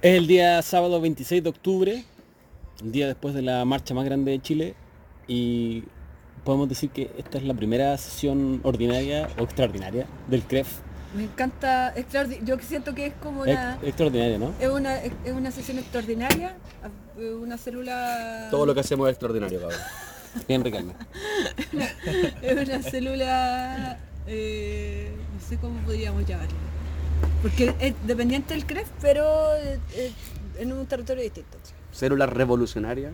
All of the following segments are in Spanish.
Es el día sábado 26 de octubre, el día después de la marcha más grande de Chile y podemos decir que esta es la primera sesión ordinaria o extraordinaria del CREF. Me encanta, yo siento que es como Ex- una, extraordinaria, ¿no? es una, es una sesión extraordinaria, una célula... Todo lo que hacemos es extraordinario, cabrón. Bien recalme. Es una célula, eh, no sé cómo podríamos llamarla. Porque es dependiente del CREF, pero eh, eh, en un territorio distinto. Célula revolucionaria,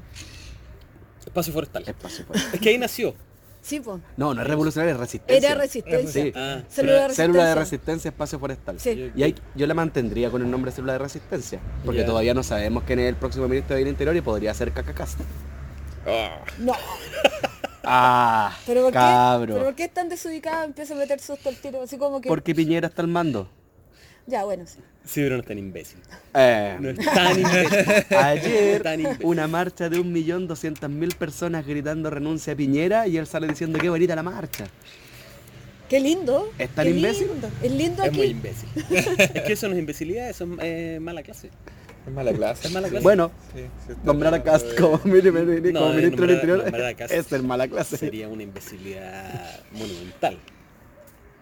Espacio forestal. espacio fuera. Es que ahí nació. Sí, pues. No, no es revolucionaria, es resistencia. Era resistencia. Sí. Ah, Célula de Célula de resistencia. resistencia, espacio forestal. Sí. Y ahí, yo la mantendría con el nombre célula de resistencia, porque todavía no sabemos quién es el próximo ministro del Interior y podría ser Cacacas. No, Ah, pero ¿por qué? cabro. ¿Pero por qué es tan desubicado? Empieza a meter susto al tiro, así como que... Porque Piñera está al mando. Ya, bueno, sí. Sí, pero no es tan imbécil. Eh, No es tan imbécil. Ayer Tan imbécil. una marcha de 1.200.000 personas gritando renuncia a Piñera y él sale diciendo qué bonita la marcha. Qué lindo. ¿Es tan qué imbécil? lindo. Es lindo Es aquí. muy imbécil. es que eso no es imbecilidad, eso es eh, mala clase. Es mala clase. Es mala clase. Bueno, Sí, sí está nombrar a Cast de- como, No, ministro del Interior es ser mala clase. Sería una imbecilidad monumental.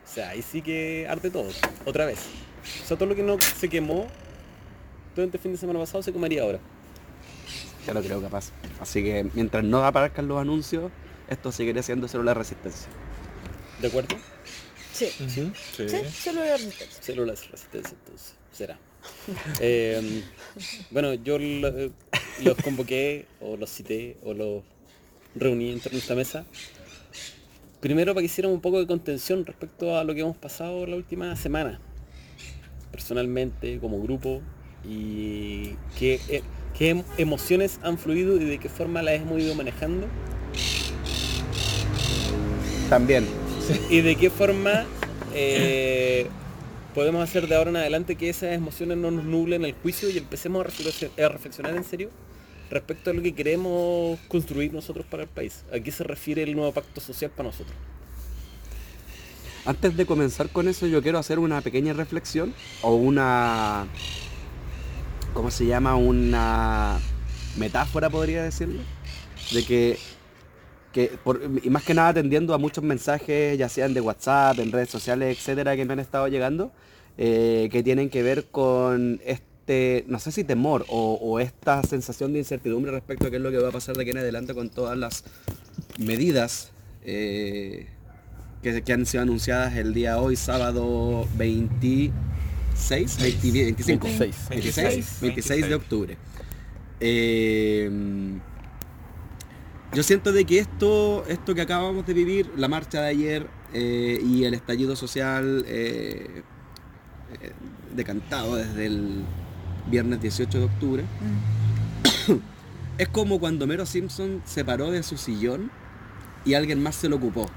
O sea, ahí sí que arte todo, otra vez. O sea, todo lo que no se quemó durante el fin de semana pasado se comería ahora. Ya lo creo capaz. Así que mientras no aparezcan los anuncios, esto seguirá siendo célula de resistencia. ¿De acuerdo? Sí. Sí. Sí, célula de resistencia. Células de resistencia, entonces, será. Eh, bueno, yo lo- los convoqué, o los cité, o los reuní en torno a esta mesa. Primero para que hicieran un poco de contención respecto a lo que hemos pasado la última semana. Personalmente, como grupo, y qué, eh, qué em- emociones han fluido y de qué forma las hemos ido manejando. También. y de qué forma eh, podemos hacer de ahora en adelante que esas emociones no nos nublen el juicio y empecemos a reflexionar, a reflexionar en serio respecto a lo que queremos construir nosotros para el país. ¿A qué se refiere el nuevo pacto social para nosotros? Antes de comenzar con eso, yo quiero hacer una pequeña reflexión o una... ¿Cómo se llama? Una metáfora, podría decirlo. De que, que y más que nada atendiendo a muchos mensajes, ya sean de WhatsApp, en redes sociales, etcétera, que me han estado llegando, eh, que tienen que ver con este, no sé si temor o, o esta sensación de incertidumbre respecto a qué es lo que va a pasar de aquí en adelante con todas las medidas eh, que, que han sido anunciadas el día hoy, sábado 26, 20 25, 26. 26, 26 de octubre. Eh, yo siento de que esto, esto que acabamos de vivir, la marcha de ayer eh, y el estallido social eh, decantado desde el viernes 18 de octubre, es como cuando Mero Simpson se paró de su sillón y alguien más se lo ocupó.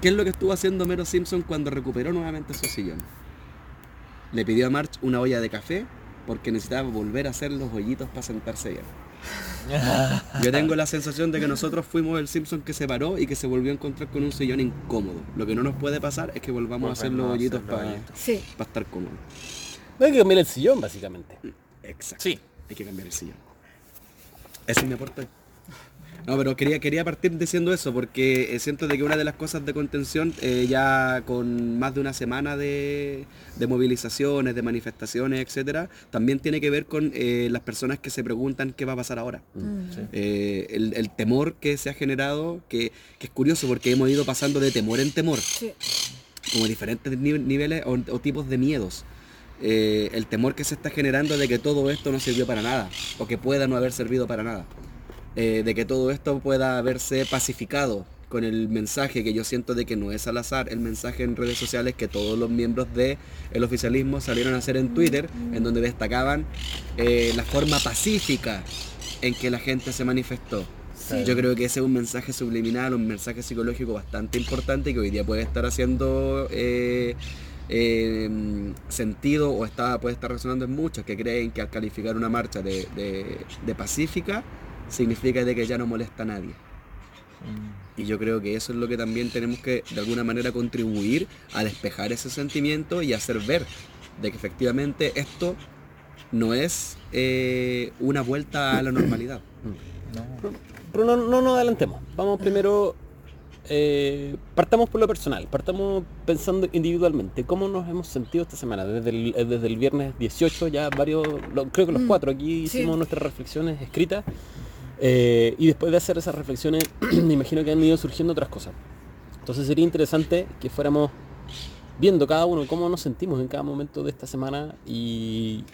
¿Qué es lo que estuvo haciendo Mero Simpson cuando recuperó nuevamente su sillón? Le pidió a March una olla de café porque necesitaba volver a hacer los hoyitos para sentarse bien. Yo tengo la sensación de que nosotros fuimos el Simpson que se paró y que se volvió a encontrar con un sillón incómodo. Lo que no nos puede pasar es que volvamos a hacer los hoyitos para estar cómodos. No hay que cambiar el sillón, básicamente. Exacto. Sí. Hay que cambiar el sillón. Ese es mi aporte. No, pero quería, quería partir diciendo eso porque eh, siento de que una de las cosas de contención, eh, ya con más de una semana de, de movilizaciones, de manifestaciones, etcétera, también tiene que ver con eh, las personas que se preguntan qué va a pasar ahora. Eh, el, el temor que se ha generado, que, que es curioso porque hemos ido pasando de temor en temor Sí. como diferentes ni- niveles o, o tipos de miedos. Eh, el temor que se está generando de que todo esto no sirvió para nada, o que pueda no haber servido para nada. Eh, de que todo esto pueda haberse pacificado con el mensaje que yo siento de que no es al azar, el mensaje en redes sociales que todos los miembros del el oficialismo salieron a hacer en Twitter, en donde destacaban eh, la forma pacífica en que la gente se manifestó. Sí. Yo creo que ese es un mensaje subliminal, un mensaje psicológico bastante importante que hoy día puede estar haciendo eh, eh, sentido o está, puede estar resonando en muchos que creen que al calificar una marcha de, de- de pacífica significa de que ya no molesta a nadie. Y yo creo que eso es lo que también tenemos que de alguna manera contribuir a despejar ese sentimiento y hacer ver de que efectivamente esto no es eh, una vuelta a la normalidad. No. Pero no, no nos adelantemos. Vamos primero, eh, partamos por lo personal, partamos pensando individualmente. ¿Cómo nos hemos sentido esta semana? Desde el, eh, desde el viernes 18 ya varios, lo- creo que los Mm, cuatro aquí sí. hicimos nuestras reflexiones escritas. Eh, y después de hacer esas reflexiones, me imagino que han ido surgiendo otras cosas. Entonces sería interesante que fuéramos viendo cada uno cómo nos sentimos en cada momento de esta semana y,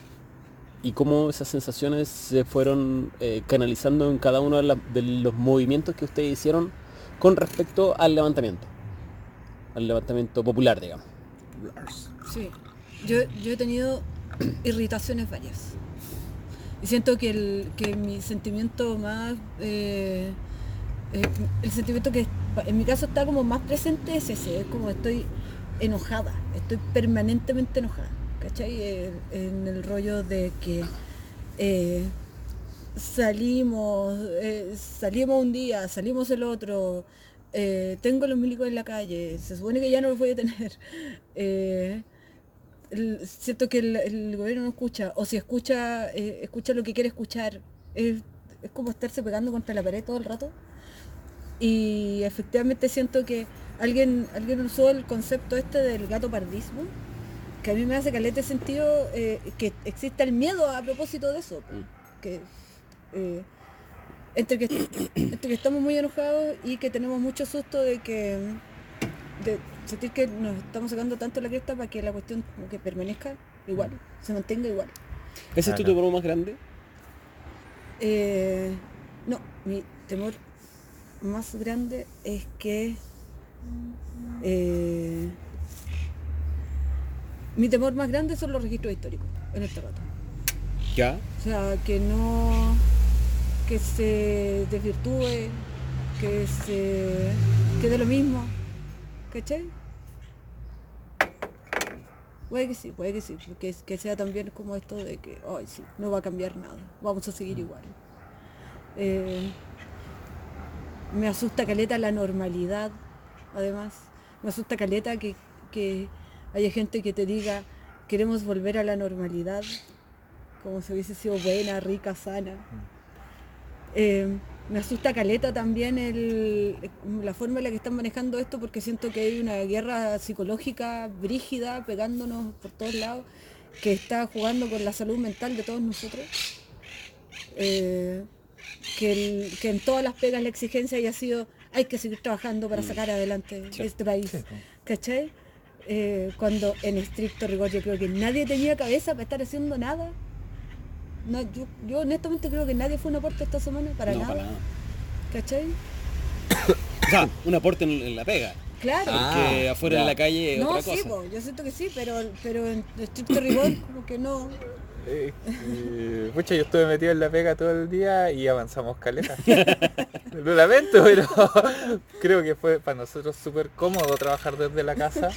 cómo esas sensaciones se fueron eh, canalizando en cada uno de, los movimientos que ustedes hicieron con respecto al levantamiento. Al levantamiento popular, digamos. Sí, yo he tenido irritaciones varias. Y siento que, el, que mi sentimiento más... eh, eh, el sentimiento que en mi caso está como más presente es ese, es como estoy enojada, estoy permanentemente enojada, ¿cachai? En el rollo de que eh, salimos, salimos un día, salimos el otro, tengo los milicos en la calle, se supone que ya no los voy a tener. el- siento que el, el gobierno no escucha, o si escucha, eh, escucha lo que quiere escuchar. Es, es como estarse pegando contra la pared todo el rato. Y efectivamente siento que alguien, alguien usó el concepto este del gato pardismo, que a mí me hace calete sentido eh, que exista el miedo a propósito de eso. Que, eh, entre, que, entre que estamos muy enojados y que tenemos mucho susto de que de sentir que nos estamos sacando tanto la cresta para que la cuestión como que permanezca igual, se mantenga igual. ¿Ese es tu Claro. temor más grande? Eh, no, mi temor más grande es que eh, mi temor más grande son los registros históricos en este rato. Ya. O sea, que no que se desvirtúe, que se quede lo mismo. ¿Cachai? Puede que sí, puede que sí, que, que sea también como esto de que, ay sí, no va a cambiar nada, vamos a seguir igual. Eh, me asusta caleta la normalidad, además. Me asusta caleta que, que haya gente que te diga, queremos volver a la normalidad, como si hubiese sido buena, rica, sana. Eh, me asusta caleta también el- la forma en la que están manejando esto porque siento que hay una guerra psicológica brígida pegándonos por todos lados que está jugando con la salud mental de todos nosotros. Eh, que, el- que en todas las pegas la exigencia haya sido hay que seguir trabajando para sacar adelante Sí. este país. Sí. ¿Cachai? Eh, cuando en estricto rigor yo creo que nadie tenía cabeza para estar haciendo nada. No, yo, yo honestamente creo que nadie fue un aporte esta semana para no, nada. para nada. ¿Cachai? O sea, un aporte en, en la pega. Claro. Ah, afuera ya. en la calle no, otra sí, cosa. po, yo siento que sí, pero, pero en estricto rigor como que no. Eh, eh, pucha, yo estuve metido en la pega todo el día y avanzamos caleta. Lo lamento, pero creo que fue para nosotros súper cómodo trabajar desde la casa.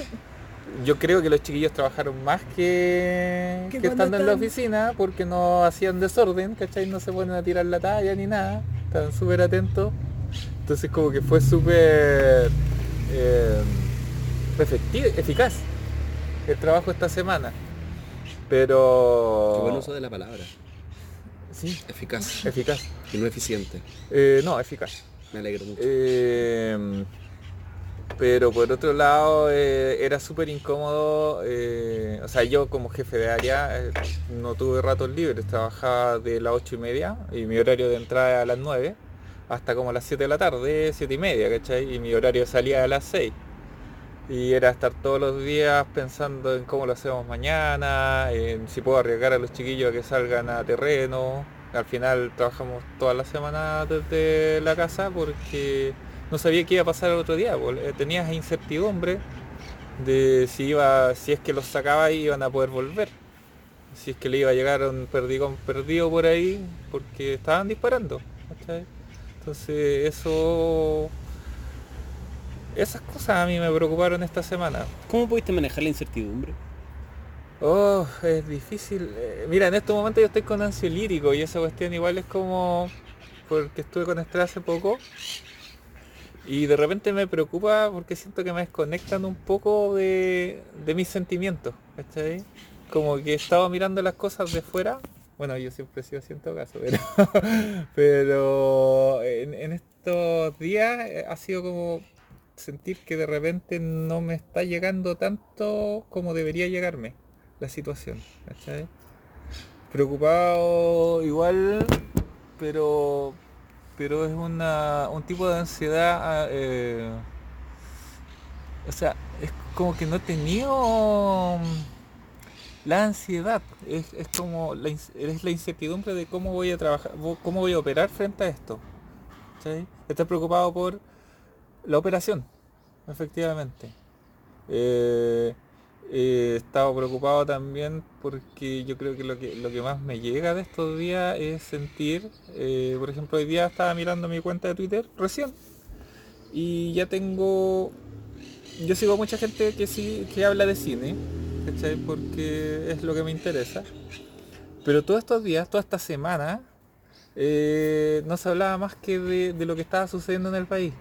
Yo creo que los chiquillos trabajaron más que, Que estando en la oficina porque no hacían desorden, ¿cachai? No se ponen a tirar la talla ni nada. Estaban súper atentos. Entonces como que fue súper eh, efectivo, eficaz el trabajo esta semana. Pero... Qué buen uso de la palabra. Sí, Eficaz eficaz. y no eficiente. Eh, no, eficaz. Me alegro mucho. Eh, pero por otro lado eh, era súper incómodo, eh, o sea, yo como jefe de área eh, no tuve ratos libres, trabajaba de las ocho y media y mi horario de entrada a las 9 hasta como las 7 de la tarde, siete y media, ¿cachai? Y mi horario de salida a las 6. Y era estar todos los días pensando en cómo lo hacemos mañana, en si puedo arriesgar a los chiquillos a que salgan a terreno. Al final trabajamos toda la semana desde la casa porque no sabía qué iba a pasar el otro día. pues, eh, Tenías incertidumbre de si iba, si es que los sacaba y iban a poder volver. Si es que le iba a llegar un perdigón perdido por ahí porque estaban disparando. ¿cachai? Entonces eso esas cosas a mí me preocuparon esta semana. ¿Cómo pudiste manejar la incertidumbre? Oh, es difícil. Eh, mira, en estos momentos yo estoy con ansiolítico y esa cuestión igual es como porque estuve con estrés hace poco y de repente me preocupa porque siento que me desconectan un poco de, de mis sentimientos. ¿cachai? como que he estado mirando las cosas de fuera. Bueno, yo siempre he sido caso, pero, pero en, en estos días eh, ha sido como sentir que de repente no me está llegando tanto como debería llegarme la situación. ¿cachai? Preocupado igual, pero pero es una, un tipo de ansiedad, eh, o sea, es como que no he tenido mm, la ansiedad, es, es como la, es la incertidumbre de cómo voy a trabajar, cómo voy a operar frente a esto. ¿sí? Estoy preocupado por la operación, efectivamente. Eh, eh, he estado preocupado también porque yo creo que lo que lo que más me llega de estos días es sentir, eh, por ejemplo, hoy día estaba mirando mi cuenta de Twitter recién y ya tengo, yo sigo a mucha gente que sí que habla de cine, ¿cachai? Porque es lo que me interesa. Pero todos estos días, toda esta semana, eh, no se hablaba más que de, de lo que estaba sucediendo en el país.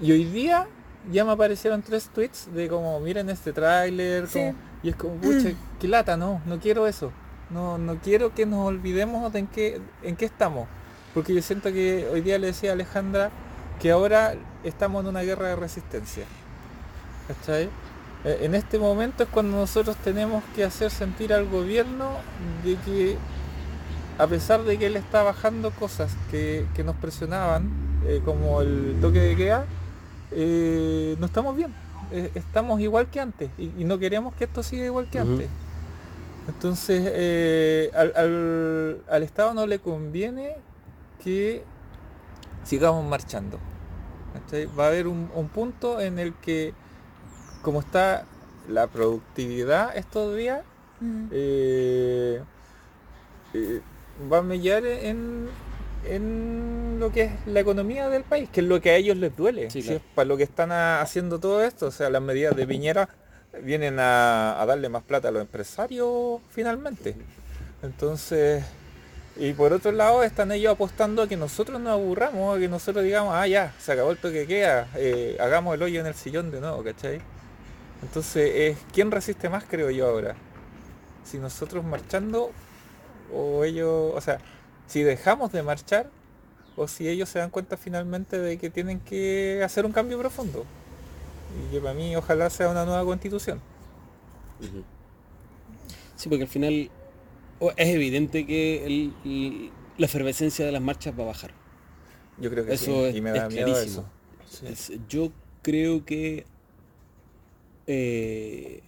Y hoy día ya me aparecieron tres tweets de como, miren este tráiler, Sí. y es como, pucha, qué lata, no, no quiero eso. No, no quiero que nos olvidemos de en qué, en qué estamos. Porque yo siento que hoy día le decía a Alejandra que ahora estamos en una guerra de resistencia. ¿Cachai? Eh, En este momento es cuando nosotros tenemos que hacer sentir al gobierno de que a pesar de que él está bajando cosas que, que nos presionaban, eh, como el toque de queda, eh, no estamos bien. Eh, estamos igual que antes y, y no queremos que esto siga igual que antes. Entonces, eh, al, al- al Estado no le conviene que sigamos marchando. ¿cachai? Va a haber un, un punto en el que, como está la productividad estos días, Mm. eh, eh, va a mellar en, en lo que es la economía del país, que es lo que a ellos les duele. Sí, si claro. es para lo que están a- haciendo todo esto, o sea, las medidas de Piñera vienen a, a darle más plata a los empresarios finalmente. Entonces, y por otro lado están ellos apostando a que nosotros nos aburramos, a que nosotros digamos, ah ya, se acabó el toque de queda, eh, hagamos el hoyo en el sillón de nuevo, ¿cachai? Entonces, es ¿quién resiste más creo yo ahora? Si nosotros marchando o ellos, o sea, si dejamos de marchar o si ellos se dan cuenta finalmente de que tienen que hacer un cambio profundo. Y que para mí ojalá sea una nueva constitución. Sí, porque al final es evidente que el- el- la efervescencia de las marchas va a bajar. Yo creo que Eso sí, es, y me es da miedo clarísimo. eso. Sí. Es- yo creo que eh,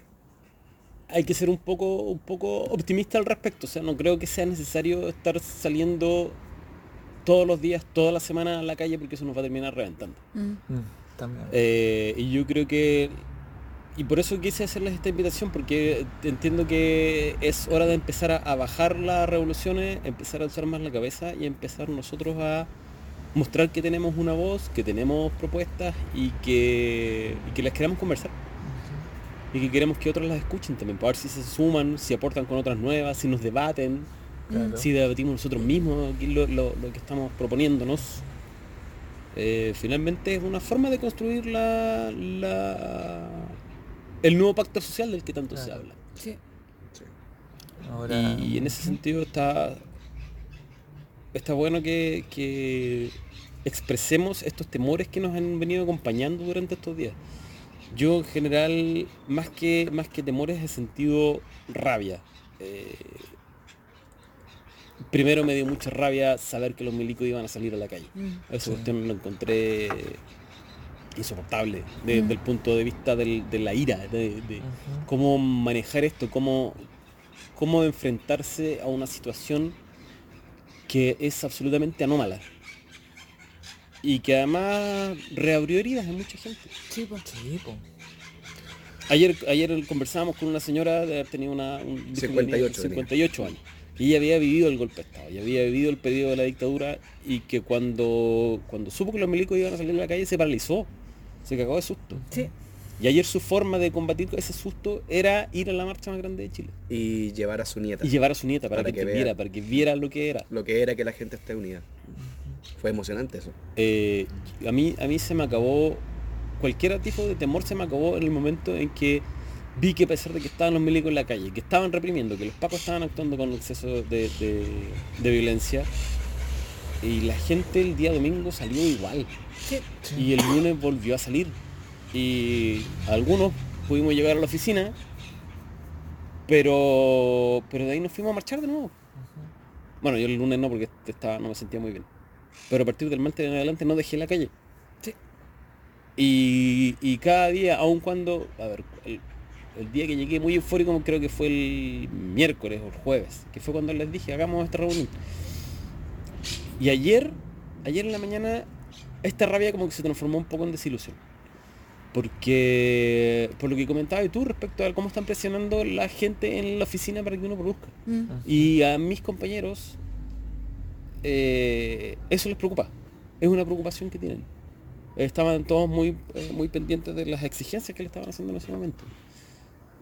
hay que ser un poco, un poco optimista al respecto. O sea, no creo que sea necesario estar saliendo todos los días, toda la semana a la calle porque eso nos va a terminar reventando. Mm. Mm, también. Eh, y yo creo que... Y por eso quise hacerles esta invitación, porque entiendo que es hora de empezar a, a bajar las revoluciones, empezar a alzar más la cabeza y empezar nosotros a mostrar que tenemos una voz, que tenemos propuestas y que, y que las queremos conversar. Y que queremos que otros las escuchen también, para ver si se suman, si aportan con otras nuevas, si nos debaten, Claro. si debatimos nosotros mismos aquí lo, lo- lo que estamos proponiéndonos. Eh, finalmente es una forma de construir la, la- el nuevo pacto social del que tanto se habla. Sí. Ahora, Y, y en ese sentido está, está bueno que, que expresemos estos temores que nos han venido acompañando durante estos días. Yo en general, más que, más que temores, he sentido rabia. Eh, primero me dio mucha rabia saber que los milicos iban a salir a la calle. Mm. Esa Sí. cuestión lo encontré insoportable desde Mm. el punto de vista del- de la ira, de, de cómo manejar esto, cómo, cómo enfrentarse a una situación que es absolutamente anómala. Y que además reabrió heridas en mucha gente. Sí, pues. Sí, po. Ayer, ayer conversábamos con una señora de haber tenido una, un, dijo que tenía 58 tenía. 58 años. Y ella había vivido el golpe de Estado, y había vivido el periodo de la dictadura y que cuando, cuando supo que los milicos iban a salir a la calle se paralizó, se cagó de susto. Sí. Y ayer su forma de combatir ese susto era ir a la marcha más grande de Chile Y llevar a su nieta. y llevar a su nieta para, Para que, vea. para que viera lo que era. Lo que era que la gente esté unida. Fue emocionante eso. Eh, a, mí, a mí se me acabó, cualquier tipo de temor se me acabó en el momento en que vi que a pesar de que estaban los milicos en la calle, que estaban reprimiendo, que los pacos estaban actuando con exceso de, de- de violencia, y la gente el día domingo salió igual. Sí. Y el lunes volvió a salir. Y algunos pudimos llegar a la oficina, pero pero de ahí nos fuimos a marchar de nuevo. Bueno, yo el lunes no porque estaba, no me sentía muy bien. Pero a partir del martes en adelante no dejé la calle. Sí. Y, y cada día, aun cuando, a ver, el, el día que llegué muy eufórico creo que fue el miércoles o el jueves, que fue cuando les dije, hagamos esta reunión. Y ayer, ayer en la mañana, esta rabia como que se transformó un poco en desilusión. Porque, por lo que comentabas tú respecto a cómo están presionando la gente en la oficina para que uno produzca. Mm. Y a mis compañeros, eh, eso les preocupa. Es una preocupación que tienen. Estaban todos muy, eh, muy pendientes de las exigencias que le estaban haciendo en ese momento.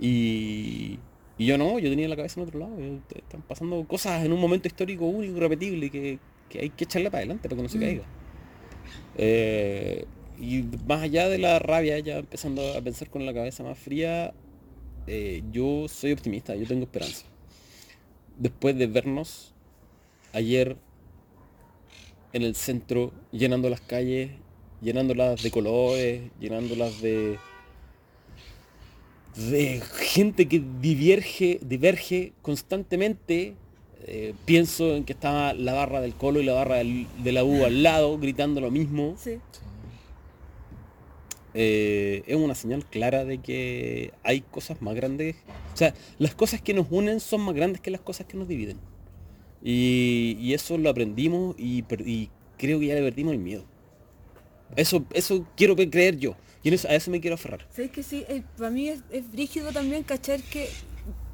Y, y yo no, yo tenía la cabeza en otro lado. Están pasando cosas en un momento histórico único, repetible, que, que hay que echarle para adelante para que no se Mm. caiga. Eh, y más allá de la rabia, ya empezando a pensar con la cabeza más fría, eh, yo soy optimista, yo tengo esperanza. Después de vernos ayer en el centro, llenando las calles, llenándolas de colores, llenándolas de de gente que diverge, diverge constantemente. Eh, pienso en que estaba la barra del Colo y la barra del- de la U al lado, gritando lo mismo. Sí. Eh, es una señal clara de que hay cosas más grandes. O sea, las cosas que nos unen son más grandes que las cosas que nos dividen. Y, y eso lo aprendimos y, creo que ya le perdimos el miedo. Eso, eso quiero creer yo. Y a eso me quiero aferrar. ¿Sabes que sí? Eh, para mí es, es brígido también cachar que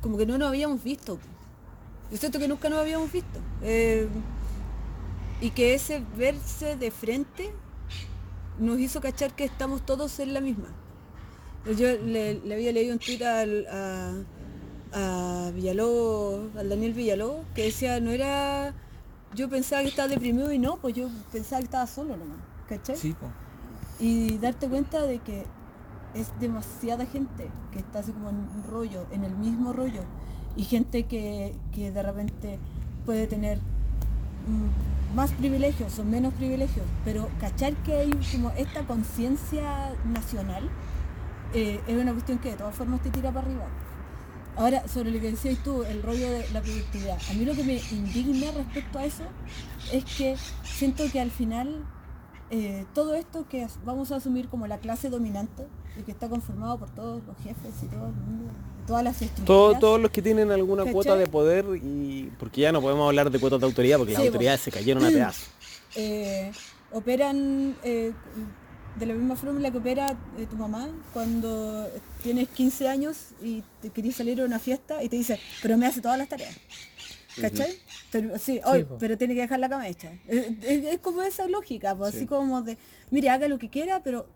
como que no nos habíamos visto. Yo siento que nunca nos habíamos visto. Eh, y que ese verse de frente nos hizo cachar que estamos todos en la misma. Yo le, había leído un tweet a, a Villalobos, al Daniel Villalobos, que decía, no era... Yo pensaba que estaba deprimido y no, pues yo pensaba que estaba solo nomás. ¿Cachai? Sí, po. y darte cuenta de que es demasiada gente que está así como en un rollo, en el mismo rollo, y gente que, que de repente puede tener mm, más privilegios o menos privilegios, pero cachar que hay como esta conciencia nacional eh, es una cuestión que de todas formas te tira para arriba. Ahora, sobre lo que decías tú, el rollo de la productividad, a mí lo que me indigna respecto a eso es que siento que al final eh, todo esto que vamos a asumir como la clase dominante y que está conformado por todos los jefes y todo el mundo, todas las estructuras. Todo- todos los que tienen alguna ¿Cachai? cuota de poder y porque ya no podemos hablar de cuotas de autoridad porque Sí, las autoridades se cayeron a pedazos. eh, operan eh, de la misma forma en la que opera eh, tu mamá cuando tienes 15 años y te querés salir a una fiesta y te dice, pero me hace todas las tareas. ¿Cachai? Pero, sí, hoy, pero tiene que dejar la cama hecha. Es, es- es como esa lógica, pues, así como de, mire, haga lo que quiera, pero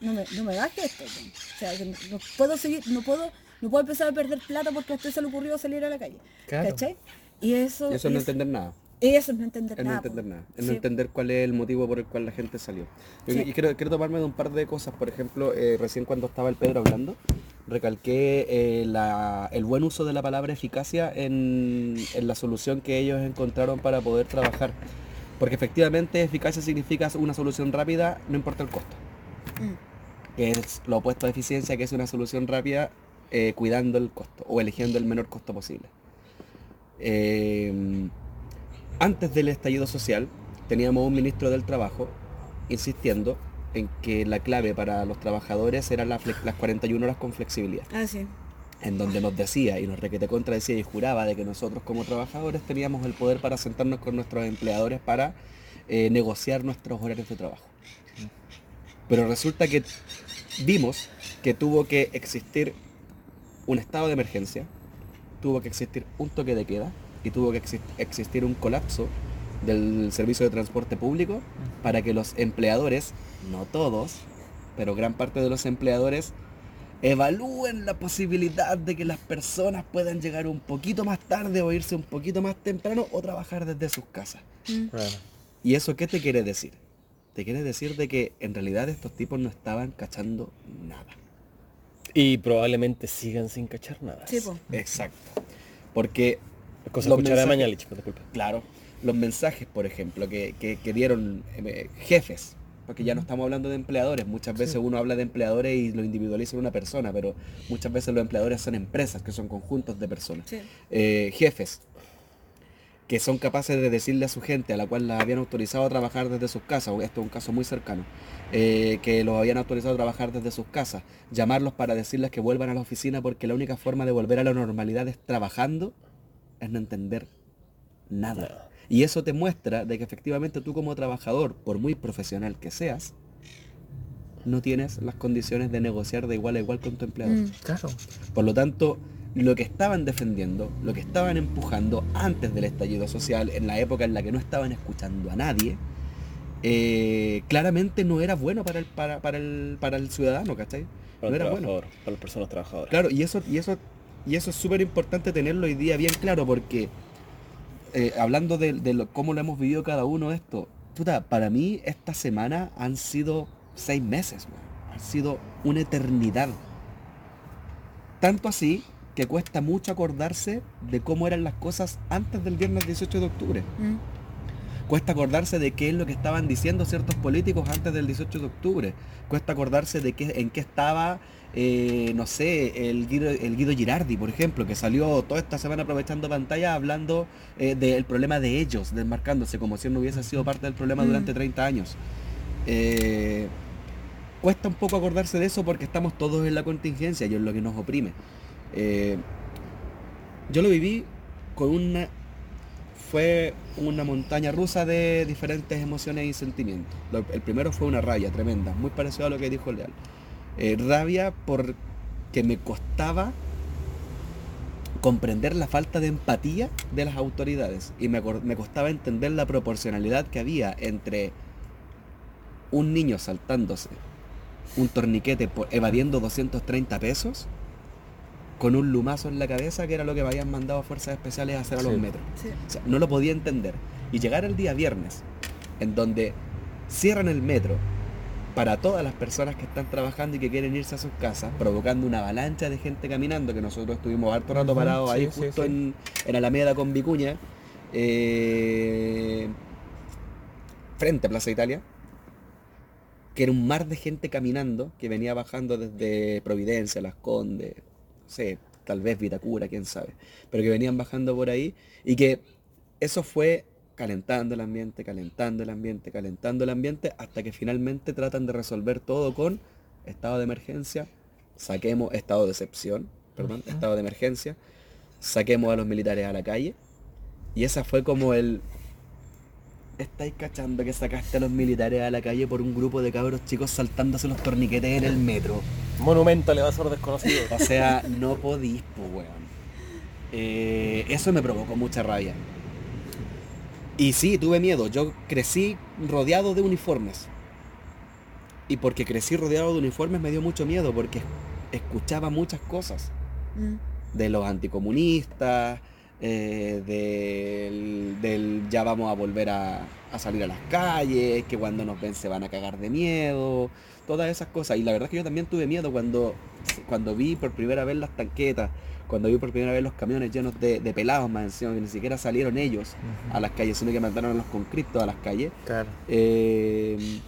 no me, no me baje esto. O sea, que no, no puedo seguir, no puedo, no puedo empezar a perder plata porque a usted se le ocurrió salir a la calle. Claro. ¿Cachai? Y eso, Y eso es no es- entender nada. Eso es no entender Es no nada. entender po. nada. Es no entender cuál es el motivo por el cual la gente salió. Sí. Y quiero, quiero tomarme de un par de cosas. Por ejemplo, eh, recién cuando estaba el Pedro hablando, recalqué eh, la- el buen uso de la palabra eficacia en, en la solución que ellos encontraron para poder trabajar. Porque efectivamente eficacia significa una solución rápida, no importa el costo. Mm. Que es lo opuesto a eficiencia, que es una solución rápida eh, cuidando el costo o eligiendo el menor costo posible. Eh, antes del estallido social, teníamos un ministro del Trabajo insistiendo en que la clave para los trabajadores eran las, flex- las 41 horas con flexibilidad, Ah, sí. en donde nos decía y nos requete contradecía y juraba de que nosotros como trabajadores teníamos el poder para sentarnos con nuestros empleadores para eh, negociar nuestros horarios de trabajo. Pero resulta que vimos que tuvo que existir un estado de emergencia, tuvo que existir un toque de queda y tuvo que exi- existir un colapso del servicio de transporte público para que los empleadores, no todos, pero gran parte de los empleadores, evalúen la posibilidad de que las personas puedan llegar un poquito más tarde o irse un poquito más temprano o trabajar desde sus casas. Mm. ¿Y eso qué te quiere decir? Te quiere decir de que en realidad estos tipos no estaban cachando nada. Y probablemente sigan sin cachar nada. Sí, po. Exacto. Porque Cosa Los escuchar de mensajes- Mañalich, disculpa. Claro, los mensajes, por ejemplo, que, que- que dieron eh, jefes, porque ya no estamos hablando de empleadores, muchas veces uno habla de empleadores y lo individualiza en una persona, pero muchas veces los empleadores son empresas, que son conjuntos de personas. Sí. Eh, jefes, que son capaces de decirle a su gente, a la cual la habían autorizado a trabajar desde sus casas, o esto es un caso muy cercano, eh, que los habían autorizado a trabajar desde sus casas, llamarlos para decirles que vuelvan a la oficina porque la única forma de volver a la normalidad es trabajando, es no entender nada. Y eso te muestra de que efectivamente tú como trabajador, por muy profesional que seas, no tienes las condiciones de negociar de igual a igual con tu empleador. Mm. Claro. Por lo tanto, lo que estaban defendiendo, lo que estaban empujando antes del estallido social, en la época en la que no estaban escuchando a nadie, eh, claramente no era bueno para el, para, para el, para el ciudadano, ¿cachai? Para no el era bueno. para las personas trabajadoras. Claro, y eso, y eso, y eso es súper importante tenerlo hoy día bien claro, porque eh, hablando de, de lo- cómo lo hemos vivido cada uno esto, puta, para mí esta semana han sido seis meses, weón. han sido una eternidad. Tanto así que cuesta mucho acordarse de cómo eran las cosas antes del viernes 18 de octubre. Mm. Cuesta acordarse de qué es lo que estaban diciendo ciertos políticos antes del 18 de octubre. Cuesta acordarse de qué, en qué estaba, eh, no sé, el Guido, el Guido Girardi, por ejemplo, que salió toda esta semana aprovechando pantalla hablando eh, del problema de ellos, desmarcándose como si él no hubiese sido parte del problema Mm. durante 30 años. Eh, cuesta un poco acordarse de eso porque estamos todos en la contingencia y es lo que nos oprime. Yo lo viví con una fue una montaña rusa de diferentes emociones y sentimientos. Lo- el primero fue una rabia tremenda, muy parecido a lo que dijo Leal. Eh, rabia porque me costaba comprender la falta de empatía de las autoridades y me, me costaba entender la proporcionalidad que había entre un niño saltándose un torniquete por- evadiendo 230 pesos con un lumazo en la cabeza que era lo que me habían mandado fuerzas especiales a hacer a los Sí. metros. Sí. O sea, no lo podía entender. Y llegar el día viernes, en donde cierran el metro para todas las personas que están trabajando y que quieren irse a sus casas, provocando una avalancha de gente caminando, que nosotros estuvimos harto rato parados ahí sí, justo sí. En, en Alameda con Vicuña, eh, frente a Plaza Italia, que era un mar de gente caminando, que venía bajando desde Providencia, Las Condes, no sé, tal vez Vitacura, quién sabe, pero que venían bajando por ahí y que eso fue calentando el ambiente, calentando el ambiente, calentando el ambiente, hasta que finalmente tratan de resolver todo con estado de emergencia, saquemos estado de excepción, perdón, estado de emergencia, saquemos a los militares a la calle, y esa fue como el... ¿Estáis cachando que sacaste a los militares a la calle por un grupo de cabros chicos saltándose los torniquetes en el metro? Monumento al evasor desconocido. O sea, no podís, pues, weón. Eh, eso me provocó mucha rabia. Y sí, tuve miedo. Yo crecí rodeado de uniformes. Y porque crecí rodeado de uniformes me dio mucho miedo porque escuchaba muchas cosas. Mm. De los anticomunistas, eh, del, del ya vamos a volver a, a salir a las calles, que cuando nos ven se van a cagar de miedo, todas esas cosas. Y la verdad es que yo también tuve miedo cuando, cuando vi por primera vez las tanquetas, cuando vi por primera vez los camiones llenos de, de pelados más encima, que ni siquiera salieron ellos a las calles, sino que mandaron a los conscriptos a las calles. Claro. Eh,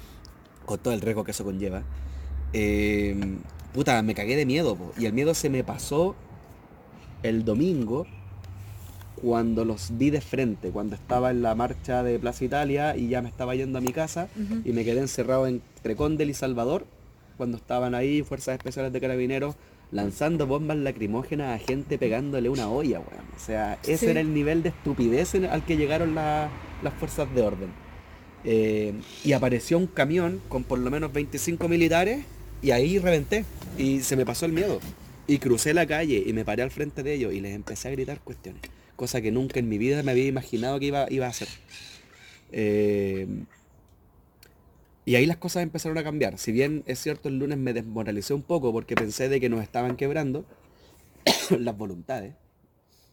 con todo el riesgo que eso conlleva. Eh, puta, me cagué de miedo, po, y el miedo se me pasó el domingo cuando los vi de frente, cuando estaba en la marcha de Plaza Italia y ya me estaba yendo a mi casa y me quedé encerrado entre Condel y Salvador, cuando estaban ahí fuerzas especiales de carabineros lanzando bombas lacrimógenas a gente pegándole una olla, weón. O sea, ese Sí. era el nivel de estupidez al que llegaron la- las fuerzas de orden. Eh, y apareció un camión con por lo menos 25 militares y ahí reventé y se me pasó el miedo. Y crucé la calle y me paré al frente de ellos y les empecé a gritar cuestiones. Cosa que nunca en mi vida me había imaginado que iba, iba a hacer. Eh, y ahí las cosas empezaron a cambiar. Si bien es cierto el lunes me desmoralicé un poco porque pensé de que nos estaban quebrando las voluntades.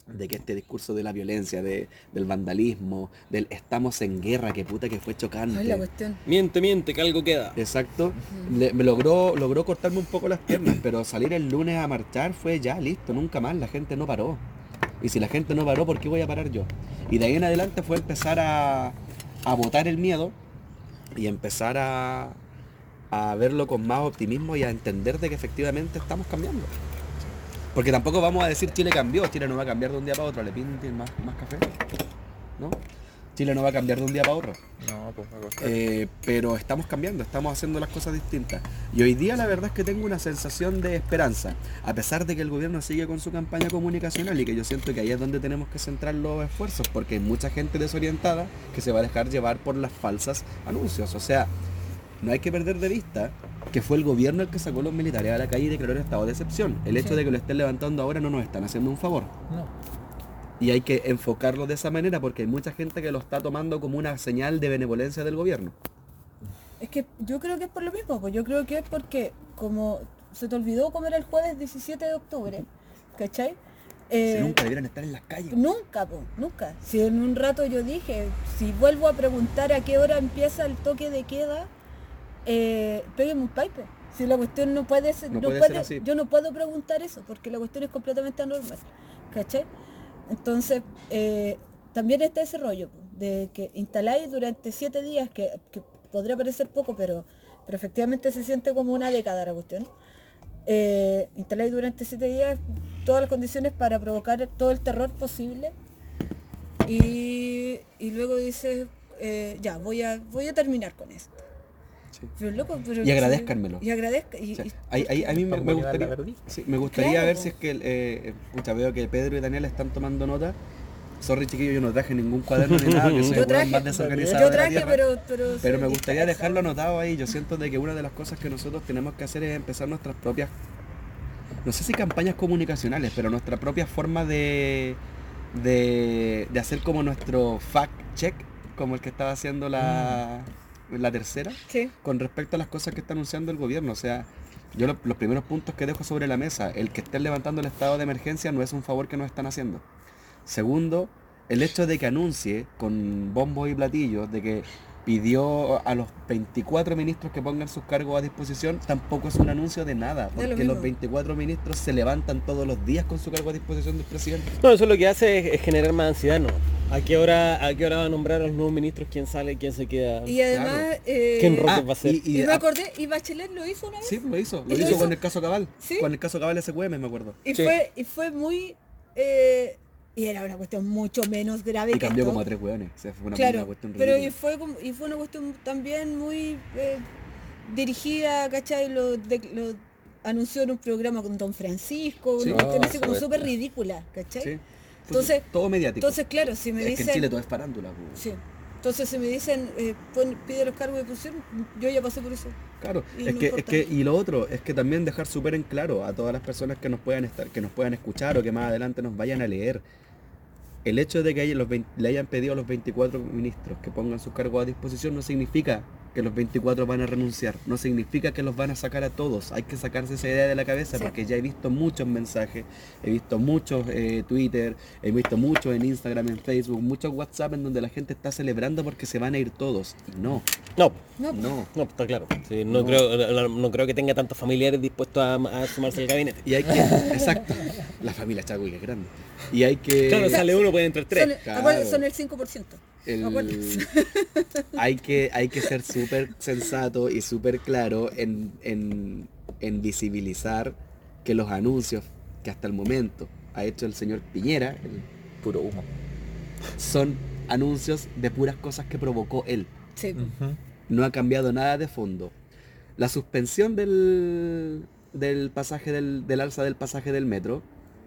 de que este discurso de la violencia, de, del vandalismo, del estamos en guerra, que puta que fue chocante. La cuestión. Miente, miente, que algo queda. Exacto. Le- me logró, logró cortarme un poco las piernas, pero salir el lunes a marchar fue ya listo, nunca más, la gente no paró. Y si la gente no paró, ¿por qué voy a parar yo? Y de ahí en adelante fue empezar a, a botar el miedo y empezar a, a verlo con más optimismo y a entender de que efectivamente estamos cambiando. Porque tampoco vamos a decir Chile cambió, Chile no va a cambiar de un día para otro, le piden más, más café. ¿No? Chile no va a cambiar de un día para otro. No, pues me. Eh, pero estamos cambiando, estamos haciendo las cosas distintas. Y hoy día la verdad es que tengo una sensación de esperanza, a pesar de que el gobierno sigue con su campaña comunicacional y que yo siento que ahí es donde tenemos que centrar los esfuerzos, porque hay mucha gente desorientada que se va a dejar llevar por las falsas anuncios. O sea, no hay que perder de vista que fue el gobierno el que sacó a los militares a la calle y declaró el estado de excepción. El hecho Sí. de que lo estén levantando ahora no nos están haciendo un favor. No. Y hay que enfocarlo de esa manera porque hay mucha gente que lo está tomando como una señal de benevolencia del gobierno. Es que yo creo que es por lo mismo, pues yo creo que es porque como se te olvidó comer el jueves 17 de octubre, ¿cachai? Eh, Si nunca debieran estar en las calles. Nunca, po, nunca. Si en un rato yo dije, si vuelvo a preguntar a qué hora empieza el toque de queda, eh, un pipe. Si la cuestión no puede ser, No no puede ser puede- así. yo no puedo preguntar eso, porque la cuestión es completamente anormal. ¿Cachai? Entonces, eh, también está ese rollo de que instaláis durante siete días, que, que podría parecer poco, pero, pero efectivamente se siente como una década la cuestión. Eh, instaláis durante siete días todas las condiciones para provocar todo el terror posible y, y luego dices, eh, ya, voy a, voy a terminar con esto. Sí. Pero, loco, pero Y agradézcanmelo. Y agradezca. Y, O sea, y- ahí- ahí- a mí me, me gustaría, sí, me gustaría Claro, ver si es que, eh, pucha, veo que Pedro y Daniel están tomando nota. Sorry chiquillo, yo no traje ningún cuaderno ni nada, que soy Yo traje- más desorganizado yo de la traje, tierra. pero... Pero, Pero soy me gustaría dejarlo anotado ahí. Yo siento de que una de las cosas que nosotros tenemos que hacer es empezar nuestras propias, no sé si campañas comunicacionales, pero nuestra propia forma de, de, de hacer como nuestro fact check, como el que estaba haciendo la, la tercera, Sí. con respecto a las cosas que está anunciando el gobierno. O sea, yo lo- los primeros puntos que dejo sobre la mesa, el que estén levantando el estado de emergencia no es un favor que nos están haciendo. Segundo, el hecho de que anuncie con bombos y platillos de que pidió a los 24 ministros que pongan sus cargos a disposición, tampoco es un anuncio de nada, porque los 24 ministros se levantan todos los días con su cargo a disposición del presidente. No, eso lo que hace es, es generar más ansiedad, ¿no? ¿A qué hora, a qué hora va a nombrar a los nuevos ministros? ¿Quién sale? ¿Quién se queda? Y además... eh, ¿Quién Ah, va a ser? y- y, y- me ah, acordé, y Bachelet lo hizo una vez. Sí, lo hizo, ¿Y lo lo hizo hizo? con el caso Cabal, ¿Sí? con el caso Cabal SQM me acuerdo. Y, Sí. fue, y fue muy... eh, y era una cuestión mucho menos grave Y que cambió esto. como a tres hueones, o sea, fue una, claro, una cuestión pero y fue, como- y fue una cuestión también muy eh, dirigida, ¿cachai? Lo, de- lo anunció en un programa con Don Francisco, Sí. una cuestión Ah, así como súper ridícula, ¿cachai? Sí. Entonces- todo mediático. Entonces, claro, si me es que dicen... en Chile todo es farándula. pues. Sí. Entonces, si me dicen, eh, pon- pide los cargos de posición, yo ya pasé por eso. Claro, Y es no que, es que, y lo otro, es que también dejar súper en claro a todas las personas que nos puedan estar, que nos puedan escuchar o que más adelante nos vayan a leer. El hecho de que le hayan pedido a los 24 ministros que pongan sus cargos a disposición no significa que los 24 van a renunciar, no significa que los van a sacar a todos, hay que sacarse esa idea de la cabeza Sí. porque ya he visto muchos mensajes, he visto muchos eh, Twitter, he visto muchos en Instagram, en Facebook, muchos WhatsApp en donde la gente está celebrando porque se van a ir todos. Y no, No, No, no. no, está claro. Sí, no, No. Creo, no, no creo que tenga tantos familiares dispuestos a, a sumarse al gabinete. Y hay que, exacto, la familia Chagüey es grande. Y hay que, Claro, sale uno, puede entrar tres. son, claro. son el 5%. El- acuérdense. hay que, hay que ser súper sensato y súper claro en, en, en visibilizar que los anuncios que hasta el momento ha hecho el señor Piñera el- Puro humo. son anuncios de puras cosas que provocó él. Sí. No ha cambiado nada de fondo. La suspensión del, del pasaje del, del alza del pasaje del metro,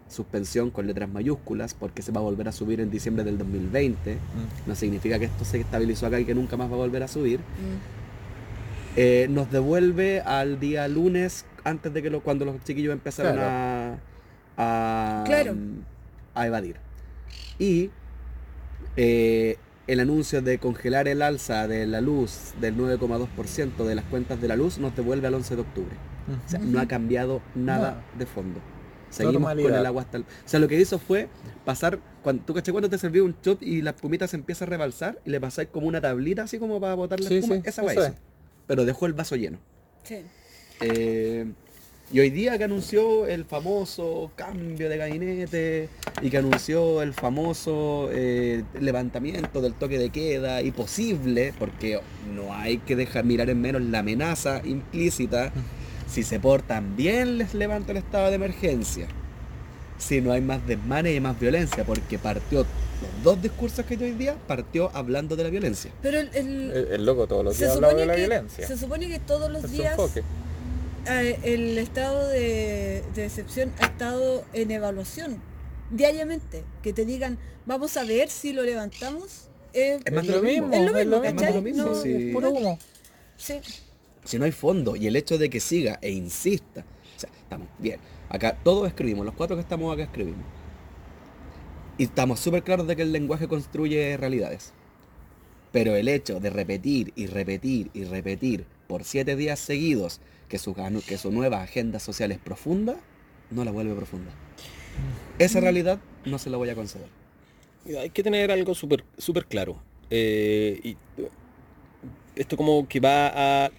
suspensión con letras mayúsculas porque se va a volver a subir en diciembre del 2020, Mm. no significa que esto se estabilizó acá y que nunca más va a volver a subir, Mm. eh, nos devuelve al día lunes antes de que lo, cuando los chiquillos empezaron a, a, Claro. a evadir. Y eh, el anuncio de congelar el alza de la luz del 9,2% de las cuentas de la luz nos devuelve al 11 de octubre. O sea, no ha cambiado nada Nada. de fondo. Seguimos con el agua hasta el... O sea, lo que hizo fue pasar... Cuando, ¿Tú caché cuando te serví un shot y la espumita se empieza a rebalsar y le pasáis como una tablita así como para botar la Sí, espuma? sí, Esa eso va hizo. es. Pero dejó el vaso lleno. Sí. Eh, y hoy día que anunció el famoso cambio de gabinete y que anunció el famoso eh, levantamiento del toque de queda y posible, porque no hay que dejar mirar en menos la amenaza implícita, si se portan bien les levanto el estado de emergencia. Si no hay más desmanes y más violencia, porque partió, los dos discursos que hay hoy día, partió hablando de la violencia. Pero el, el- El, el loco todos los se, días hablaba supone de la que, violencia. se supone que todos los días eh, el estado de, de excepción ha estado en evaluación diariamente. Que te digan, vamos a ver si lo levantamos. eh, Es más lo mismo, es lo es lo mismo, mismo. ¿cachai? Es lo mismo, No, sí. Es puro humo. sí. Si no hay fondo y el hecho de que siga e insista, o sea, estamos bien, acá todos escribimos, los cuatro que estamos acá escribimos. Y estamos súper claros de que el lenguaje construye realidades. Pero el hecho de repetir y repetir y repetir por siete días seguidos que su, que su nueva agenda social es profunda, no la vuelve profunda. Esa realidad no se la voy a conceder. Hay que tener algo súper súper claro. Eh, esto como que va a,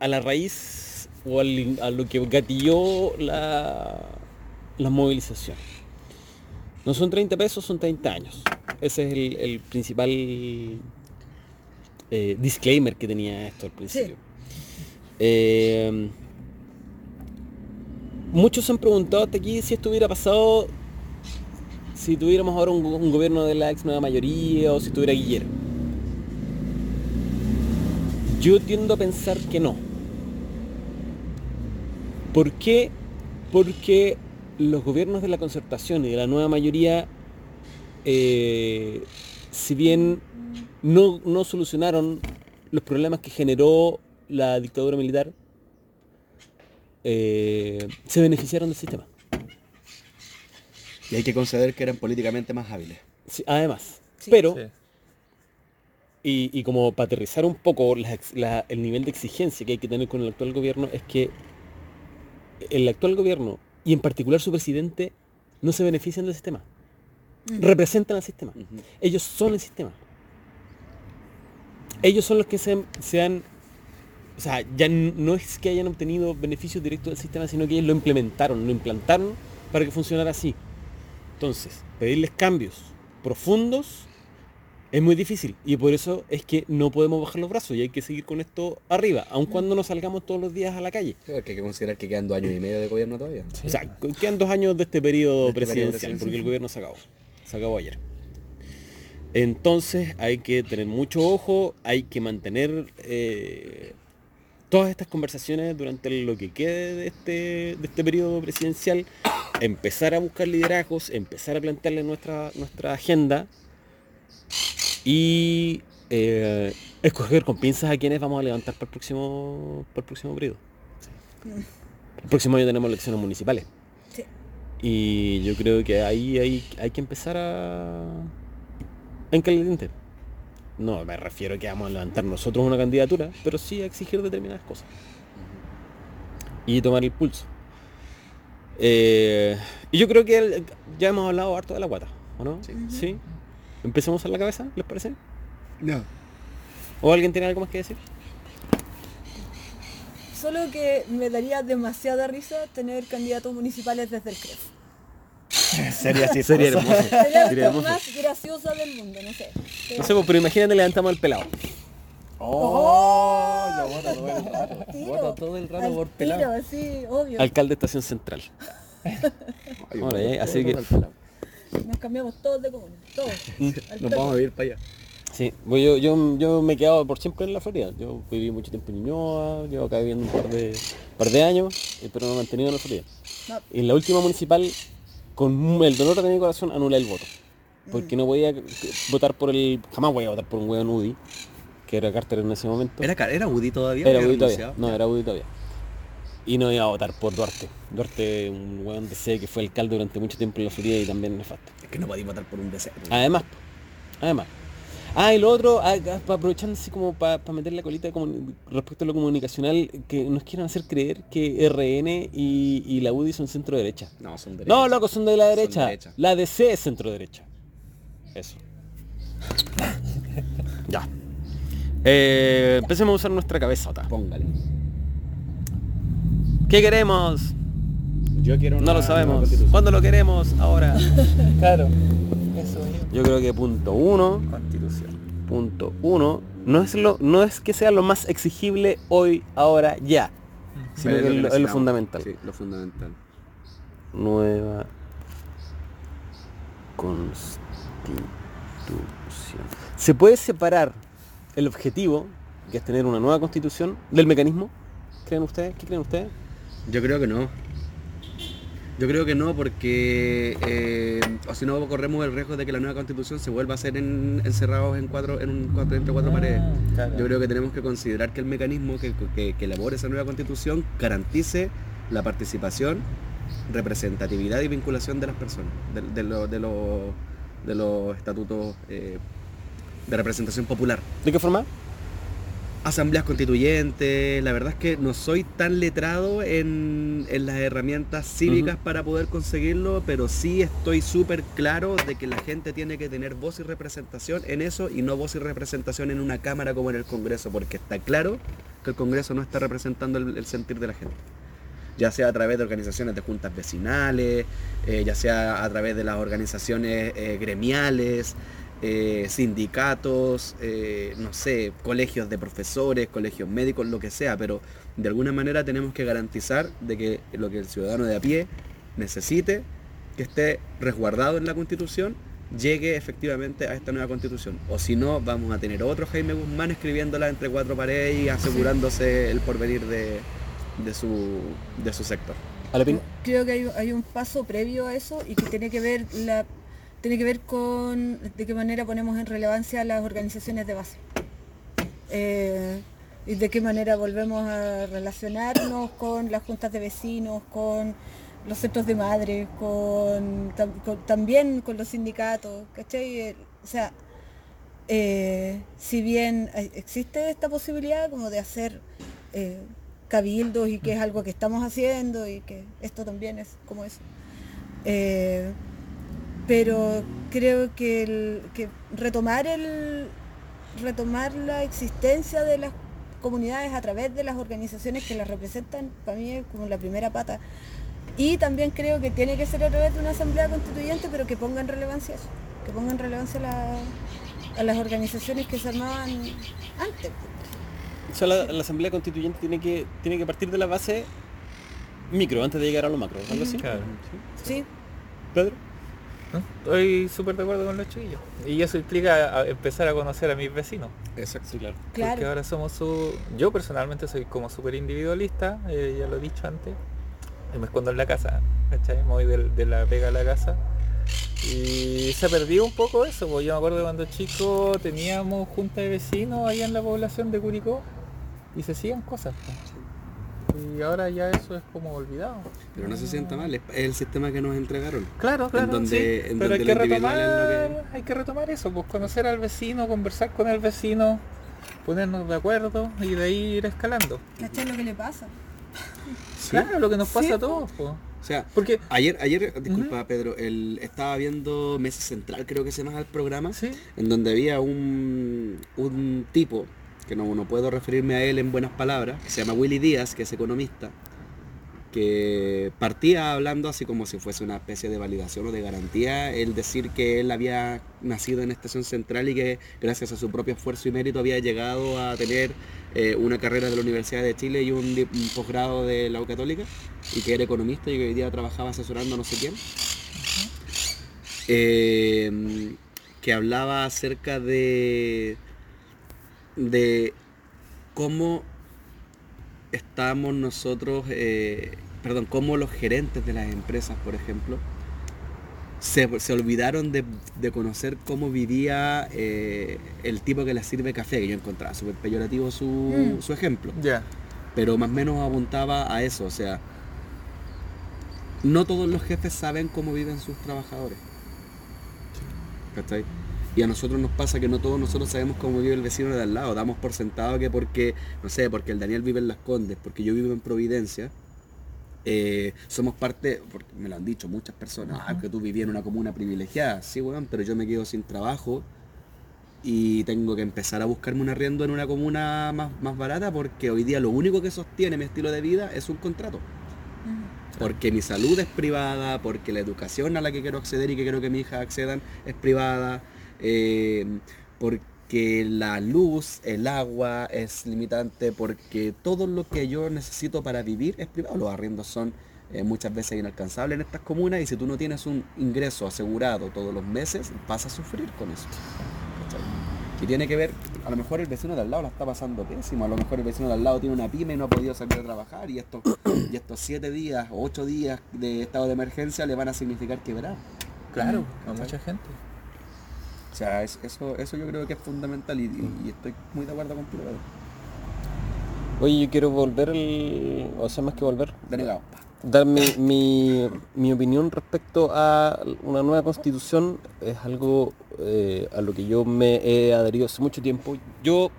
a la raíz o al- a lo que gatilló la, la movilización. No son 30 pesos, son 30 años. Ese es el, el principal eh, disclaimer que tenía esto al principio. Eh, muchos se han preguntado hasta aquí si esto hubiera pasado si tuviéramos ahora un, un gobierno de la ex nueva mayoría o si tuviera Guillermo. Yo tiendo a pensar que no. ¿Por qué? Porque los gobiernos de la concertación y de la nueva mayoría, eh, si bien no, no solucionaron los problemas que generó la dictadura militar, eh, se beneficiaron del sistema. Y hay que conceder que eran políticamente más hábiles. Sí, además. Sí. Pero, Sí. Y, y como para aterrizar un poco la ex- la- el nivel de exigencia que hay que tener con el actual gobierno, es que el actual gobierno, y en particular su presidente, no se benefician del sistema. Mm. Representan al sistema. Ellos son el sistema. Ellos son los que se, han- se han... O sea, ya no es que hayan obtenido beneficios directos del sistema, sino que ellos lo implementaron, lo implantaron para que funcionara así. Entonces, pedirles cambios profundos es muy difícil y por eso es que no podemos bajar los brazos y hay que seguir con esto arriba, aun cuando no salgamos todos los días a la calle. Que hay que considerar que quedan dos años y medio de gobierno todavía. O sea, quedan dos años de este periodo este presidencial. porque el gobierno se acabó. Se acabó ayer. Entonces hay que tener mucho ojo, hay que mantener eh, todas estas conversaciones durante lo que quede de este, de este periodo presidencial, empezar a buscar liderazgos, empezar a plantearle nuestra, nuestra agenda y eh, escoger con pinzas a quienes vamos a levantar para el próximo, para el próximo periodo. El próximo año tenemos elecciones municipales. Sí. Y yo creo que ahí hay, hay que empezar a, a encaliente. No me refiero a que vamos a levantar nosotros una candidatura, pero sí a exigir determinadas cosas. Y tomar el pulso. Eh, y yo creo que el- ya hemos hablado harto de la guata, ¿o no? Sí. ¿Sí? ¿Empecemos a la cabeza? ¿Les parece? No. ¿O alguien tiene algo más que decir? Solo que me daría demasiada risa tener candidatos municipales desde el CREF. Sería así. Sería hermoso. Sería la cosa más graciosa del mundo, no sé. No sé, pues, pero imagínate levantamos al pelado. Oh, lo voto todo el rato. Tiro, Voto todo el rato por tiro, pelado. sí, obvio. Alcalde de Estación Central. Ay, eh, así que-. Nos cambiamos todos de común, todos. Al Nos vamos a vivir para allá. Sí, pues yo, yo, yo me he quedado por siempre en la Florida. Yo viví mucho tiempo en Ñuñoa, llevo acá viviendo un par de, par de años, eh, pero me he mantenido en la Florida. No. Y en la última municipal, con el dolor de mi corazón, anulé el voto. Porque no podía votar por el... Jamás voy a votar por un weón UDI, que era Carter en ese momento. ¿Era, era Udi todavía? Era ¿Había UDI todavía. No, era UDI todavía. Y no iba a votar por Duarte. Duarte, un weón de C que fue alcalde durante mucho tiempo en la Florida y también nefasto. Es que no podía votar por un DC. Además, además. Ah, y lo otro, ah, ah, pa- aprovechando así como para meter la colita respecto a lo comunicacional, que nos quieran hacer creer que RN y, y la UDI son centro derecha. No, son derechos. No, loco, son de la derecha. derecha. La DC es centro derecha. Eso. ya. Eh, empecemos a usar nuestra cabezota. Póngale. ¿Qué queremos? Yo quiero una No lo sabemos. ¿Cuándo lo queremos? Ahora. Claro. Eso mismo. Yo creo que punto uno. Constitución. punto uno no es lo no es que sea lo más exigible hoy ahora ya sino Pero que es lo, es lo fundamental Sí, lo fundamental. nueva constitución se puede separar el objetivo que es tener una nueva constitución del mecanismo creen ustedes qué creen ustedes Yo creo que no. Yo creo que no porque eh, o si no corremos el riesgo de que la nueva constitución se vuelva a hacer en- encerrados en cuatro, en un cuatro, entre cuatro Ah, paredes. claro. Yo creo que tenemos que considerar que el mecanismo que, que- que elabore esa nueva constitución garantice la participación, representatividad y vinculación de las personas, de, de lo- de los- de los estatutos eh, de representación popular. de qué forma Asambleas constituyentes, la verdad es que no soy tan letrado en, en las herramientas cívicas para poder conseguirlo, pero sí estoy súper claro de que la gente tiene que tener voz y representación en eso y no voz y representación en una cámara como en el Congreso, porque está claro que el Congreso no está representando el, el sentir de la gente. Ya sea a través de organizaciones de juntas vecinales, eh, ya sea a través de las organizaciones eh, gremiales, eh, sindicatos, eh, no sé, colegios de profesores, colegios médicos, lo que sea, pero de alguna manera tenemos que garantizar de que lo que el ciudadano de a pie necesite, que esté resguardado en la constitución, llegue efectivamente a esta nueva constitución. O si no, vamos a tener otro Jaime Guzmán escribiéndola entre cuatro paredes y asegurándose el porvenir de, de, su, de su sector. Creo que hay, hay un paso previo a eso y que tiene que ver la tiene que ver con de qué manera ponemos en relevancia las organizaciones de base. Eh, y de qué manera volvemos a relacionarnos con las juntas de vecinos, con los centros de madres, con, tam- con- también con los sindicatos, ¿cachai? Eh, O sea, eh, si bien existe esta posibilidad como de hacer cabildos y que es algo que estamos haciendo y que esto también es como eso. Pero creo que, el- que retomar el retomar la existencia de las comunidades a través de las organizaciones que las representan, para mí es como la primera pata. Y también creo que tiene que ser a través de una asamblea constituyente, pero que ponga en relevancia eso, que ponga en relevancia la- a las organizaciones que se armaban antes. o sea la, la asamblea constituyente tiene que tiene que partir de la base micro antes de llegar a lo macro algo así Claro. Sí, Pedro ¿No? Estoy súper de acuerdo con los chiquillos. Y eso implica a- empezar a conocer a mis vecinos. Exacto. sí claro Porque claro. ahora somos su... Yo personalmente soy como súper individualista, eh, ya lo he dicho antes. Y me escondo en la casa, ¿cachai? Me voy de, la pega a la casa. Y se ha perdido un poco eso, porque yo me acuerdo cuando chico teníamos junta de vecinos allá en la población de Curicó y se hacían cosas. po. Y ahora ya eso es como olvidado. Pero no se sienta mal, es el sistema que nos entregaron. Claro, claro. donde- sí, en pero hay donde que, retomar, hay que retomar eso, pues conocer al vecino, conversar con el vecino, ponernos de acuerdo y de ahí ir escalando. ¿Cachai lo que le pasa? Claro, lo que nos pasa Sí, a todos, pues. O sea, Porque, ayer, ayer, disculpa Pedro, el, estaba viendo Mesa Central, creo que se llama el programa, sí, en donde había un, un tipo, que no, no puedo referirme a él en buenas palabras, que se llama Willy Díaz, que es economista, que partía hablando así como si fuese una especie de validación o de garantía, el decir que él había nacido en Estación Central y que gracias a su propio esfuerzo y mérito había llegado a tener eh, una carrera de la Universidad de Chile y un, posgrado de la U Católica, y que era economista y que hoy día trabajaba asesorando a no sé quién. Eh, que hablaba acerca de de cómo estamos nosotros, eh, perdón, cómo los gerentes de las empresas, por ejemplo, se, se olvidaron de, de conocer cómo vivía eh, el tipo que les sirve café, que yo encontraba súper peyorativo su, Mm. su ejemplo, ya. pero más o menos apuntaba a eso, o sea, no todos los jefes saben cómo viven sus trabajadores. ¿Cachai? Y a nosotros nos pasa que no todos nosotros sabemos cómo vive el vecino de al lado. Damos por sentado que porque, no sé, porque el Daniel vive en Las Condes, porque yo vivo en Providencia, eh, somos parte, porque me lo han dicho muchas personas, ah, que tú vivías en una comuna privilegiada. Sí, weón, pero yo me quedo sin trabajo y tengo que empezar a buscarme un arriendo en una comuna más, más barata porque hoy día lo único que sostiene mi estilo de vida es un contrato. Porque mi salud es privada, porque la educación a la que quiero acceder y que quiero que mi hija accedan es privada, eh, porque la luz, el agua es limitante, porque todo lo que yo necesito para vivir es privado. Los arriendos son eh, muchas veces inalcanzables en estas comunas y si tú no tienes un ingreso asegurado todos los meses, vas a sufrir con eso. Y tiene que ver, a lo mejor el vecino de al lado la está pasando pésimo, a lo mejor el vecino de al lado tiene una pyme y no ha podido salir a trabajar y estos, y estos siete días o ocho días de estado de emergencia le van a significar quebrar. Claro, a ¿cachai? mucha gente. O sea, es- eso, eso yo creo que es fundamental y, y- y estoy muy de acuerdo contigo. Oye, yo quiero volver, el, o sea, más que volver, Denegado. dar mi, mi- mi opinión respecto a una nueva constitución es algo eh, a lo que yo me he adherido hace mucho tiempo. Yo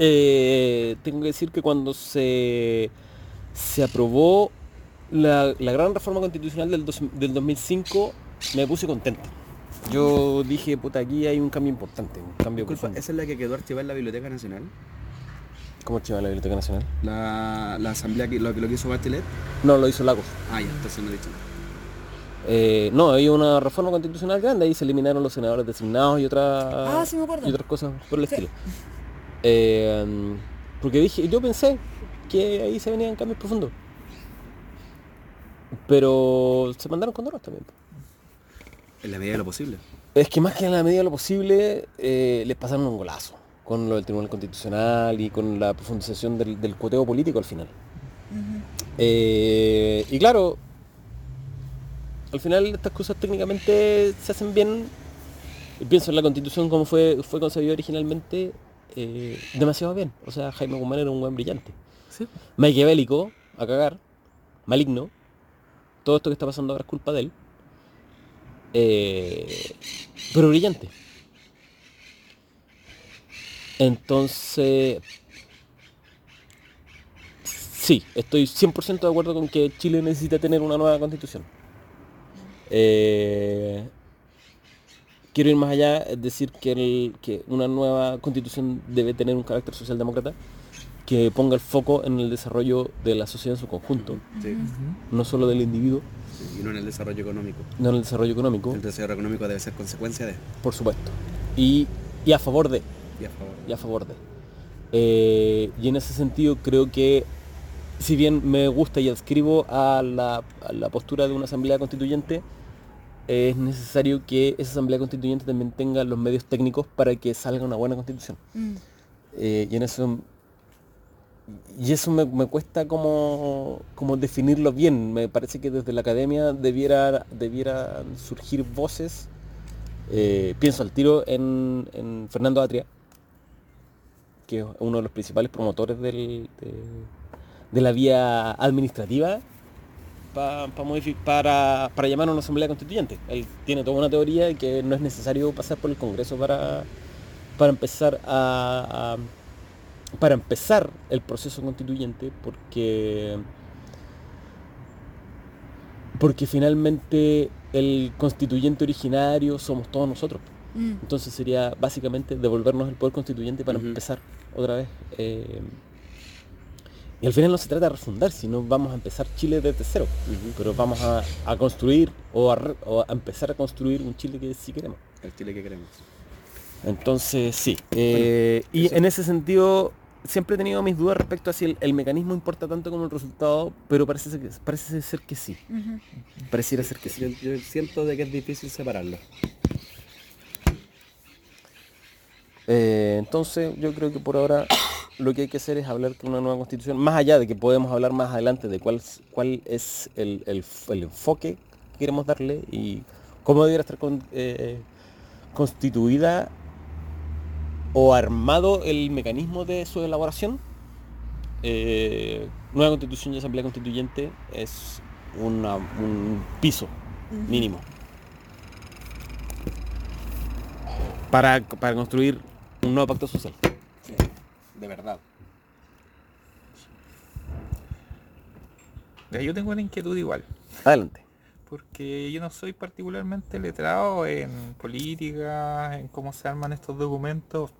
eh, tengo que decir que cuando se, se aprobó la, la gran reforma constitucional del, dos- del 2005 me puse contento. Yo dije, puta, aquí hay un cambio importante, un cambio Disculpa, profundo. esa es la que quedó archivada en la Biblioteca Nacional. ¿Cómo archiva la Biblioteca Nacional? La, la asamblea que lo, que lo que hizo Bachelet. No, lo hizo Lagos. Ah, ya, entonces no he dicho nada. Eh, no, hay una reforma constitucional grande, ahí se eliminaron los senadores designados y, otra- Ah, sí me acuerdo. y otras cosas por el Sí. estilo. Eh, porque dije, yo pensé que ahí se venían cambios profundos. Pero se mandaron con drogas también. En la medida de lo posible. Es que más que en la medida de lo posible, eh, les pasaron un golazo con lo del Tribunal Constitucional y con la profundización del, del cuoteo político al final. Eh, y claro, al final estas cosas técnicamente se hacen bien. Y pienso en la constitución como fue, fue concebida originalmente, eh, demasiado bien. O sea, Jaime Guzmán era un buen brillante. Sí. Maquiavélico, a cagar, maligno. Todo esto que está pasando ahora es culpa de él. Eh, pero brillante. Entonces, sí, estoy 100% de acuerdo con que Chile necesita tener una nueva constitución. Eh, quiero ir más allá, es decir, que, el- que una nueva constitución debe tener un carácter socialdemócrata que ponga el foco en el desarrollo de la sociedad en su conjunto, Sí. no solo del individuo, Y no en el desarrollo económico. no en el desarrollo económico, El desarrollo económico debe ser consecuencia de. por supuesto, y, y a favor de. Y a favor. y a favor de. Eh, y en ese sentido creo que si bien me gusta y adscribo a la, a la postura de una asamblea constituyente, es necesario que esa asamblea constituyente también tenga los medios técnicos para que salga una buena constitución. Mm. Eh, y en eso y eso me, me cuesta como, como definirlo bien. Me parece que desde la academia debiera, debieran surgir voces. Eh, pienso al tiro en, Fernando Atria, que es uno de los principales promotores del- de, la vía administrativa pa- pa para, para llamar a una asamblea constituyente. Él tiene toda una teoría que no es necesario pasar por el Congreso para, para empezar a- para empezar el proceso constituyente porque porque finalmente el constituyente originario somos todos nosotros. Mm. Entonces sería básicamente devolvernos el poder constituyente para empezar otra vez. eh, y al final no se trata de refundar, sino vamos a empezar Chile desde cero. Pero vamos a, a construir o a, re- o a empezar a construir un Chile que sí queremos. El Chile que queremos. Entonces, sí. eh, y eso- en ese sentido, siempre he tenido mis dudas respecto a si el, el mecanismo importa tanto como el resultado, pero parece ser que, parece ser que sí. Ujú. Pareciera ser que sí. Yo, yo siento de que es difícil separarlo. Eh, entonces, yo creo que por ahora lo que hay que hacer es hablar de una nueva constitución, más allá de que podemos hablar más adelante de cuál, es- cuál es el, el- el enfoque que queremos darle y cómo debería estar con- eh, constituida o armado el mecanismo de su elaboración. Eh, nueva constitución y asamblea constituyente es una- un piso mínimo. para, para construir un nuevo pacto social. De verdad. Yo tengo una inquietud igual. Adelante. Porque yo no soy particularmente letrado en política, en cómo se arman estos documentos.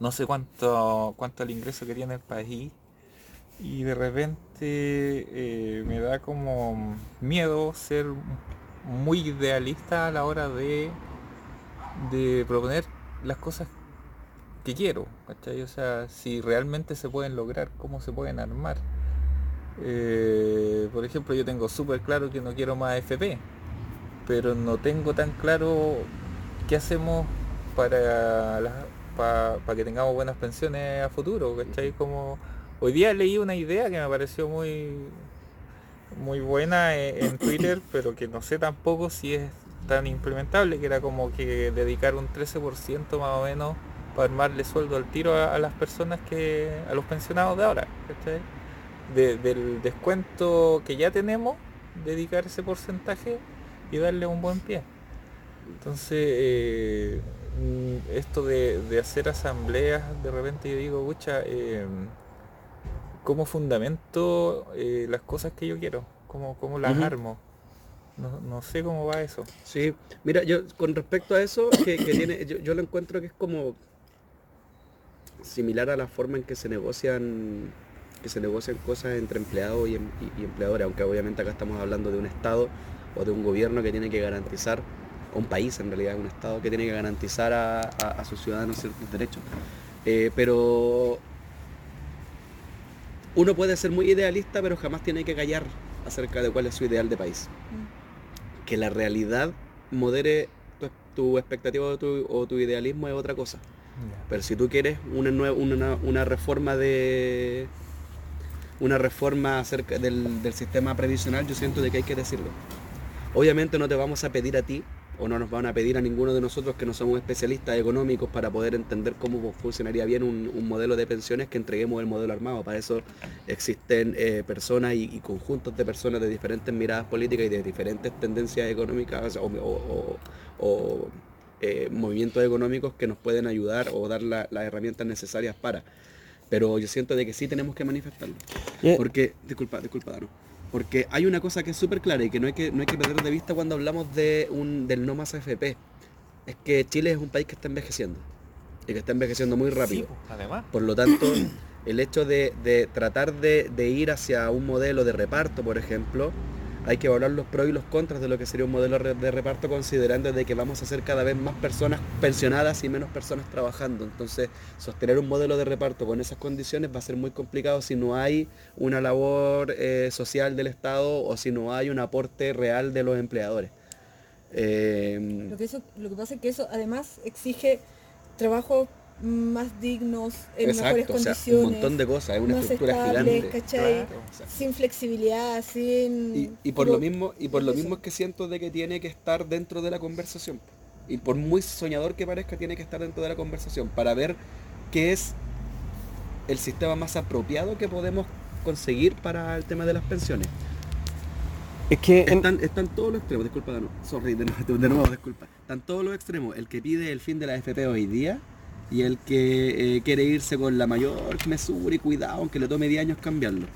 No sé cuánto, cuánto el ingreso que tiene el país. Y de repente eh, me da como miedo ser muy idealista a la hora de, de proponer las cosas que quiero. ¿cachai? O sea, si realmente se pueden lograr, cómo se pueden armar. Eh, por ejemplo, yo tengo súper claro que no quiero más FP, pero no tengo tan claro qué hacemos para, las- pa- para que tengamos buenas pensiones a futuro. ¿cachai? Como hoy día leí una idea que me pareció muy muy buena e- en Twitter, pero que no sé tampoco si es tan implementable, que era como que dedicar un 13% más o menos para armarle sueldo al tiro a, a las personas que, a los pensionados de ahora, ¿cachai? De- del descuento que ya tenemos, dedicar ese porcentaje y darle un buen pie. Entonces, eh, esto de, de hacer asambleas, de repente yo digo, pucha, eh, ¿cómo fundamento eh, las cosas que yo quiero? ¿Cómo, cómo las armo? No, no sé cómo va eso. Sí, mira, yo con respecto a eso, que, que tiene, yo, yo lo encuentro que es como similar a la forma en que se negocian que se negocian cosas entre empleados y, em- y- y empleadores, aunque obviamente acá estamos hablando de un Estado o de un gobierno que tiene que garantizar, un país en realidad, un Estado que tiene que garantizar a, a- a sus ciudadanos ciertos derechos. Eh, pero uno puede ser muy idealista, pero jamás tiene que callar acerca de cuál es su ideal de país que la realidad modere tu, tu expectativa o tu, o tu idealismo es otra cosa. Pero si tú quieres una, nue- una, una reforma de una reforma acerca del, del sistema previsional, yo siento de que hay que decirlo. Obviamente no te vamos a pedir a ti, o no nos van a pedir a ninguno de nosotros que no somos especialistas económicos para poder entender cómo funcionaría bien un, un modelo de pensiones que entreguemos el modelo armado. Para eso existen eh, personas y, y conjuntos de personas de diferentes miradas políticas y de diferentes tendencias económicas o, o- o- o, eh, movimientos económicos que nos pueden ayudar o dar la- las herramientas necesarias para. Pero yo siento de que sí tenemos que manifestarlo. Eh, Porque, disculpa, disculpa, Dano. Porque hay una cosa que es súper clara y que no hay que, no hay que perder de vista cuando hablamos de un, del no más AFP. Es que Chile es un país que está envejeciendo. Y que está envejeciendo muy rápido. Sí, pues, además. Por lo tanto, el hecho de, de tratar de, de ir hacia un modelo de reparto, por ejemplo, hay que evaluar los pros y los contras de lo que sería un modelo de reparto considerando de que vamos a ser cada vez más personas pensionadas y menos personas trabajando. Entonces, sostener un modelo de reparto con esas condiciones va a ser muy complicado si no hay una labor eh, social del Estado o si no hay un aporte real de los empleadores. Eh, Lo que, pasa es que eso además exige trabajos más dignos, en mejores exacto, o sea, condiciones, un montón de cosas, es una más estructura estables, gigante. ¿cachai? Claro. Sin flexibilidad, sin... Y, y por lo mismo, y por lo eso. mismo es que siento de que tiene que estar dentro de la conversación. Y por muy soñador que parezca, tiene que estar dentro de la conversación para ver qué es el sistema más apropiado que podemos conseguir para el tema de las pensiones. es que en- Están, están todos los extremos, disculpa, no, sorry, de nuevo, de nuevo, disculpa. Están todos los extremos, el que pide el fin de la FP hoy día y el que eh, quiere irse con la mayor mesura y cuidado, aunque le tome 10 años cambiarlo.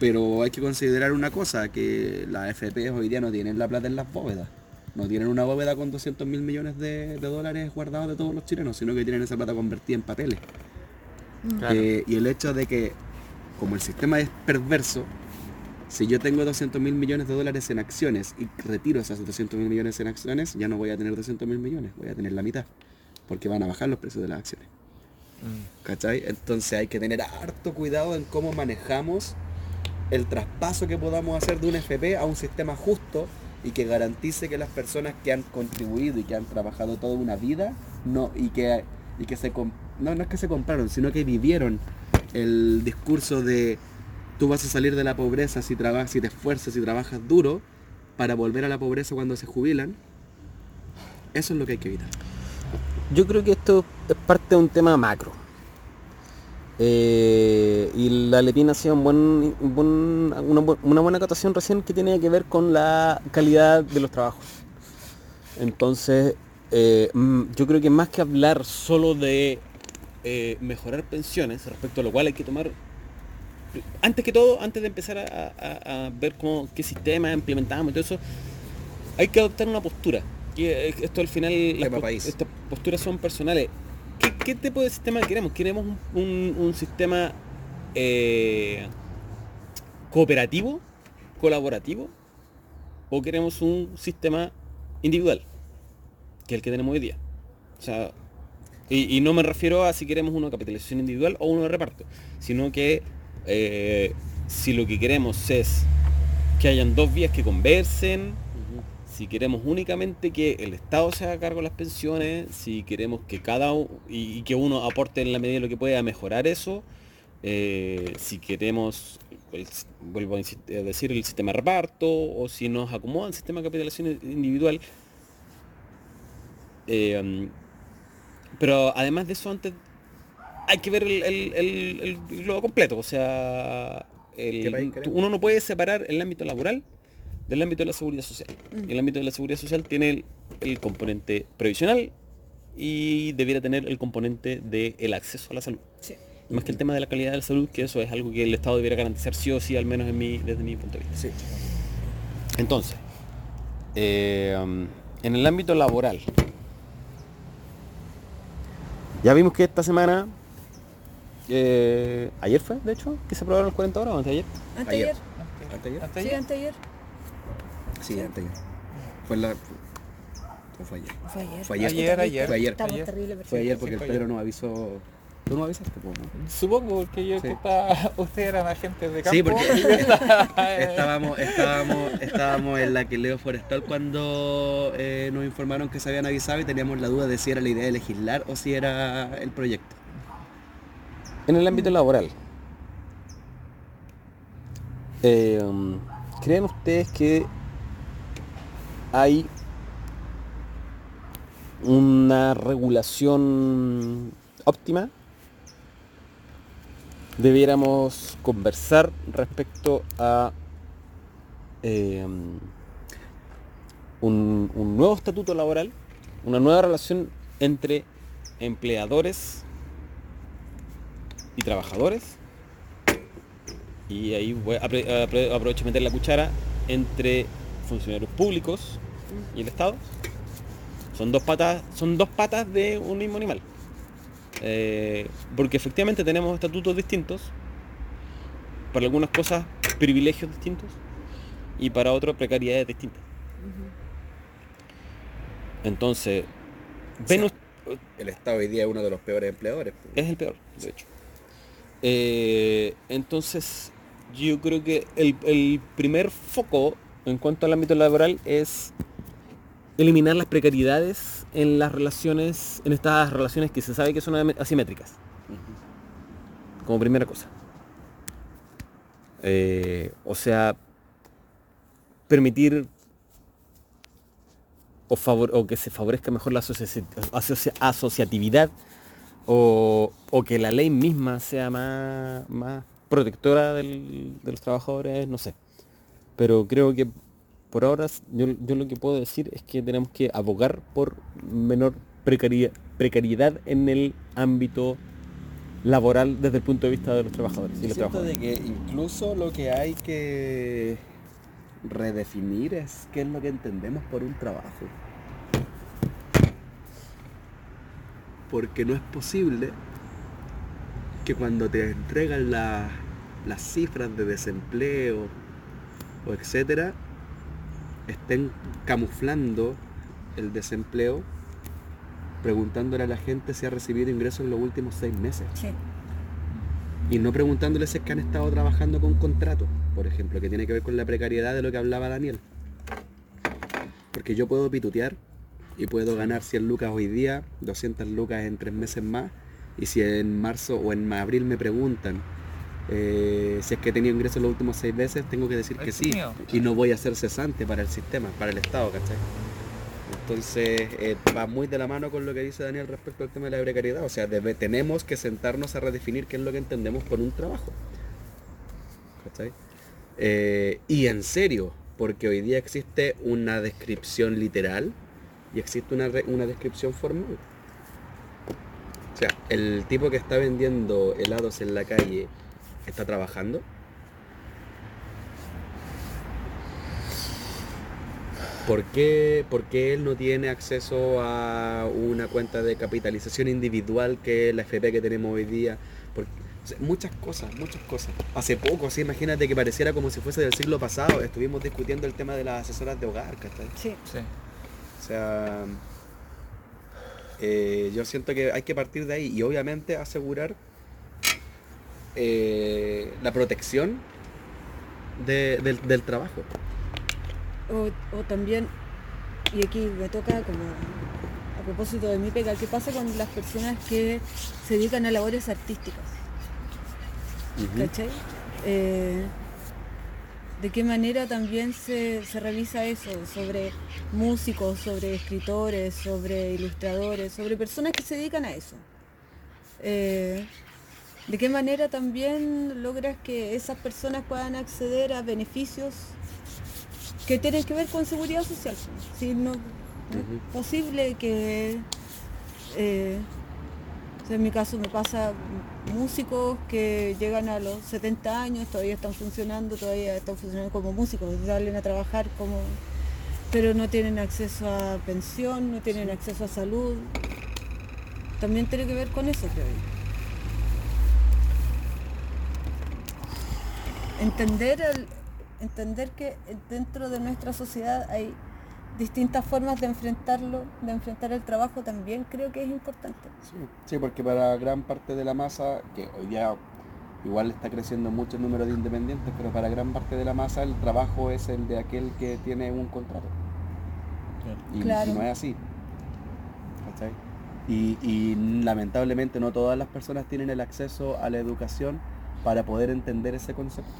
Pero hay que considerar una cosa, que las FP hoy día no tienen la plata en las bóvedas. No tienen una bóveda con 200 mil millones de, de dólares guardados de todos los chilenos, sino que tienen esa plata convertida en papeles. Claro. Eh, y el hecho de que, como el sistema es perverso, si yo tengo 200 mil millones de dólares en acciones y retiro esos 200 mil millones en acciones, ya no voy a tener 200 mil millones, voy a tener la mitad, porque van a bajar los precios de las acciones. Mm. ¿Cachai? Entonces hay que tener harto cuidado en cómo manejamos el traspaso que podamos hacer de un FP a un sistema justo y que garantice que las personas que han contribuido y que han trabajado toda una vida no y que y que se no, no es que se compraron, sino que vivieron el discurso de tú vas a salir de la pobreza si trabajas, si te esfuerzas, si trabajas duro para volver a la pobreza cuando se jubilan. Eso es lo que hay que evitar. Yo creo que esto es parte de un tema macro. Eh, y la Lepina hacía un una, bu- una buena acotación recién que tiene que ver con la calidad de los trabajos. Entonces, eh, yo creo que más que hablar solo de eh, mejorar pensiones, respecto a lo cual hay que tomar, antes que todo, antes de empezar a, ver qué sistema implementamos y todo eso, hay que adoptar una postura. Eh, esto al final, las país. estas posturas son personales. ¿Qué, qué tipo de sistema queremos? ¿Queremos un, un- un sistema eh, cooperativo, colaborativo? ¿O queremos un sistema individual? Que es el que tenemos hoy día. O sea, y, y no me refiero a si queremos de capitalización individual o uno de reparto, sino que eh, si lo que queremos es que hayan dos vías que conversen, si queremos únicamente que el Estado se haga cargo de las pensiones, si queremos que cada u- y, y que uno aporte en la medida de lo que pueda a mejorar eso, eh, si queremos, el vuelvo a decir, el sistema de reparto, o si nos acomoda el sistema de capitalización individual. Eh, um, pero además de eso, antes hay que ver el, el- el- globo completo. O sea, uno no puede separar el ámbito laboral del ámbito de la seguridad social. Y el ámbito de la seguridad social tiene el, el componente previsional y debiera tener el componente del acceso a la salud. Sí. Más que el tema de la calidad de la salud, que eso es algo que el Estado debiera garantizar sí o sí, al menos en mi, desde mi punto de vista. Sí. Entonces, eh, en el ámbito laboral, ya vimos que esta semana, eh, ayer fue, de hecho, que se aprobaron los 40 horas, o antes de ayer. Anteayer. ¿Anteayer? ¿Antes Sí, anteayer. Fue la... ¿O fue ayer? Fue ayer. Fue ayer. Ayer, ayer. Fue ayer. Estamos Ayer. terrible Fue ayer porque Sí, el Pedro ayer. nos avisó... ¿Tú nos avisaste? po, no? Supongo, porque yo Sí. que estaba, ustedes eran agentes de campo. Sí, porque estábamos, estábamos, estábamos en la Quileo Forestal cuando eh, nos informaron que se habían avisado y teníamos la duda de si era la idea de legislar o si era el proyecto. En el ámbito laboral, eh, ¿creen ustedes que hay una regulación óptima? Debiéramos conversar respecto a eh, un, nuevo estatuto laboral, una nueva relación entre empleadores y trabajadores. Y ahí voy a apre- apre- aprovecho meter la cuchara entre funcionarios públicos y el Estado. Son dos patas, son dos patas de un mismo animal. Eh, porque efectivamente tenemos estatutos distintos. Para algunas cosas privilegios distintos y para otras precariedades distintas. Entonces. El Estado hoy día es uno de los peores empleadores. po. es el peor, de hecho. Eh, entonces, yo creo que el, el primer foco en cuanto al ámbito laboral es eliminar las precariedades en las relaciones, en estas relaciones que se sabe que son asimétricas. Como primera cosa. Eh, o sea, permitir o, favor- o que se favorezca mejor la asocia- asocia- asociatividad o, o que la ley misma sea más, más protectora del- de los trabajadores, no sé. Pero creo que por ahora yo, yo lo que puedo decir es que tenemos que abogar por menor precariedad, precariedad en el ámbito laboral desde el punto de vista de los trabajadores y siento de que incluso lo que hay que redefinir es qué es lo que entendemos por un trabajo. Porque no es posible que cuando te entregan la- las cifras de desempleo o etcétera, estén camuflando el desempleo preguntándole a la gente si ha recibido ingresos en los últimos seis meses. Sí. Y no preguntándoles si es que han estado trabajando con contrato, por ejemplo, que tiene que ver con la precariedad de lo que hablaba Daniel. Porque yo puedo pitutear y puedo ganar 100 lucas hoy día, 200 lucas en tres meses más, y si en marzo o en abril me preguntan eh, si es que he tenido ingresos los últimos seis meses, tengo que decir que sí. mío. Y no voy a ser cesante para el sistema, para el Estado, ¿cachai? Entonces eh, va muy de la mano con lo que dice Daniel respecto al tema de la precariedad. O sea, debe- tenemos que sentarnos a redefinir qué es lo que entendemos por un trabajo. ¿Cachai? Eh, y en serio, porque hoy día existe una descripción literal y existe una, una descripción formal. O sea, el tipo que está vendiendo helados en la calle está trabajando. ¿Por qué, por qué él no tiene acceso a una cuenta de capitalización individual que es la FP que tenemos hoy día? Por- o sea, muchas cosas, muchas cosas. Hace poco, sí, imagínate que pareciera como si fuese del siglo pasado. Estuvimos discutiendo el tema de las asesoras de hogar, ¿cachai? Sí. Sí. O sea, eh, yo siento que hay que partir de ahí y obviamente asegurar eh, la protección de- del, del trabajo. O, o también, y aquí me toca como a propósito de mi pega, ¿qué pasa con las personas que se dedican a labores artísticas? ¿Cachai? Eh, ¿De qué manera también se, se revisa eso? Sobre músicos, sobre escritores, sobre ilustradores, sobre personas que se dedican a eso. Eh, ¿De qué manera también logras que esas personas puedan acceder a beneficios que tienen que ver con seguridad social? Si no, es posible que, eh, en mi caso me pasa músicos que llegan a los 70 años, todavía están funcionando, todavía están funcionando como músicos, salen a trabajar como pero no tienen acceso a pensión, no tienen acceso a salud. También tiene que ver con eso, creo yo. Entender, el- entender que dentro de nuestra sociedad hay distintas formas de enfrentarlo, de enfrentar el trabajo también creo que es importante. Sí, sí, porque para gran parte de la masa, que hoy día igual está creciendo mucho el número de independientes, pero para gran parte de la masa el trabajo es el de aquel que tiene un contrato. Y, Claro. y no es así. ¿cachai? Y, y lamentablemente no todas las personas tienen el acceso a la educación para poder entender ese concepto.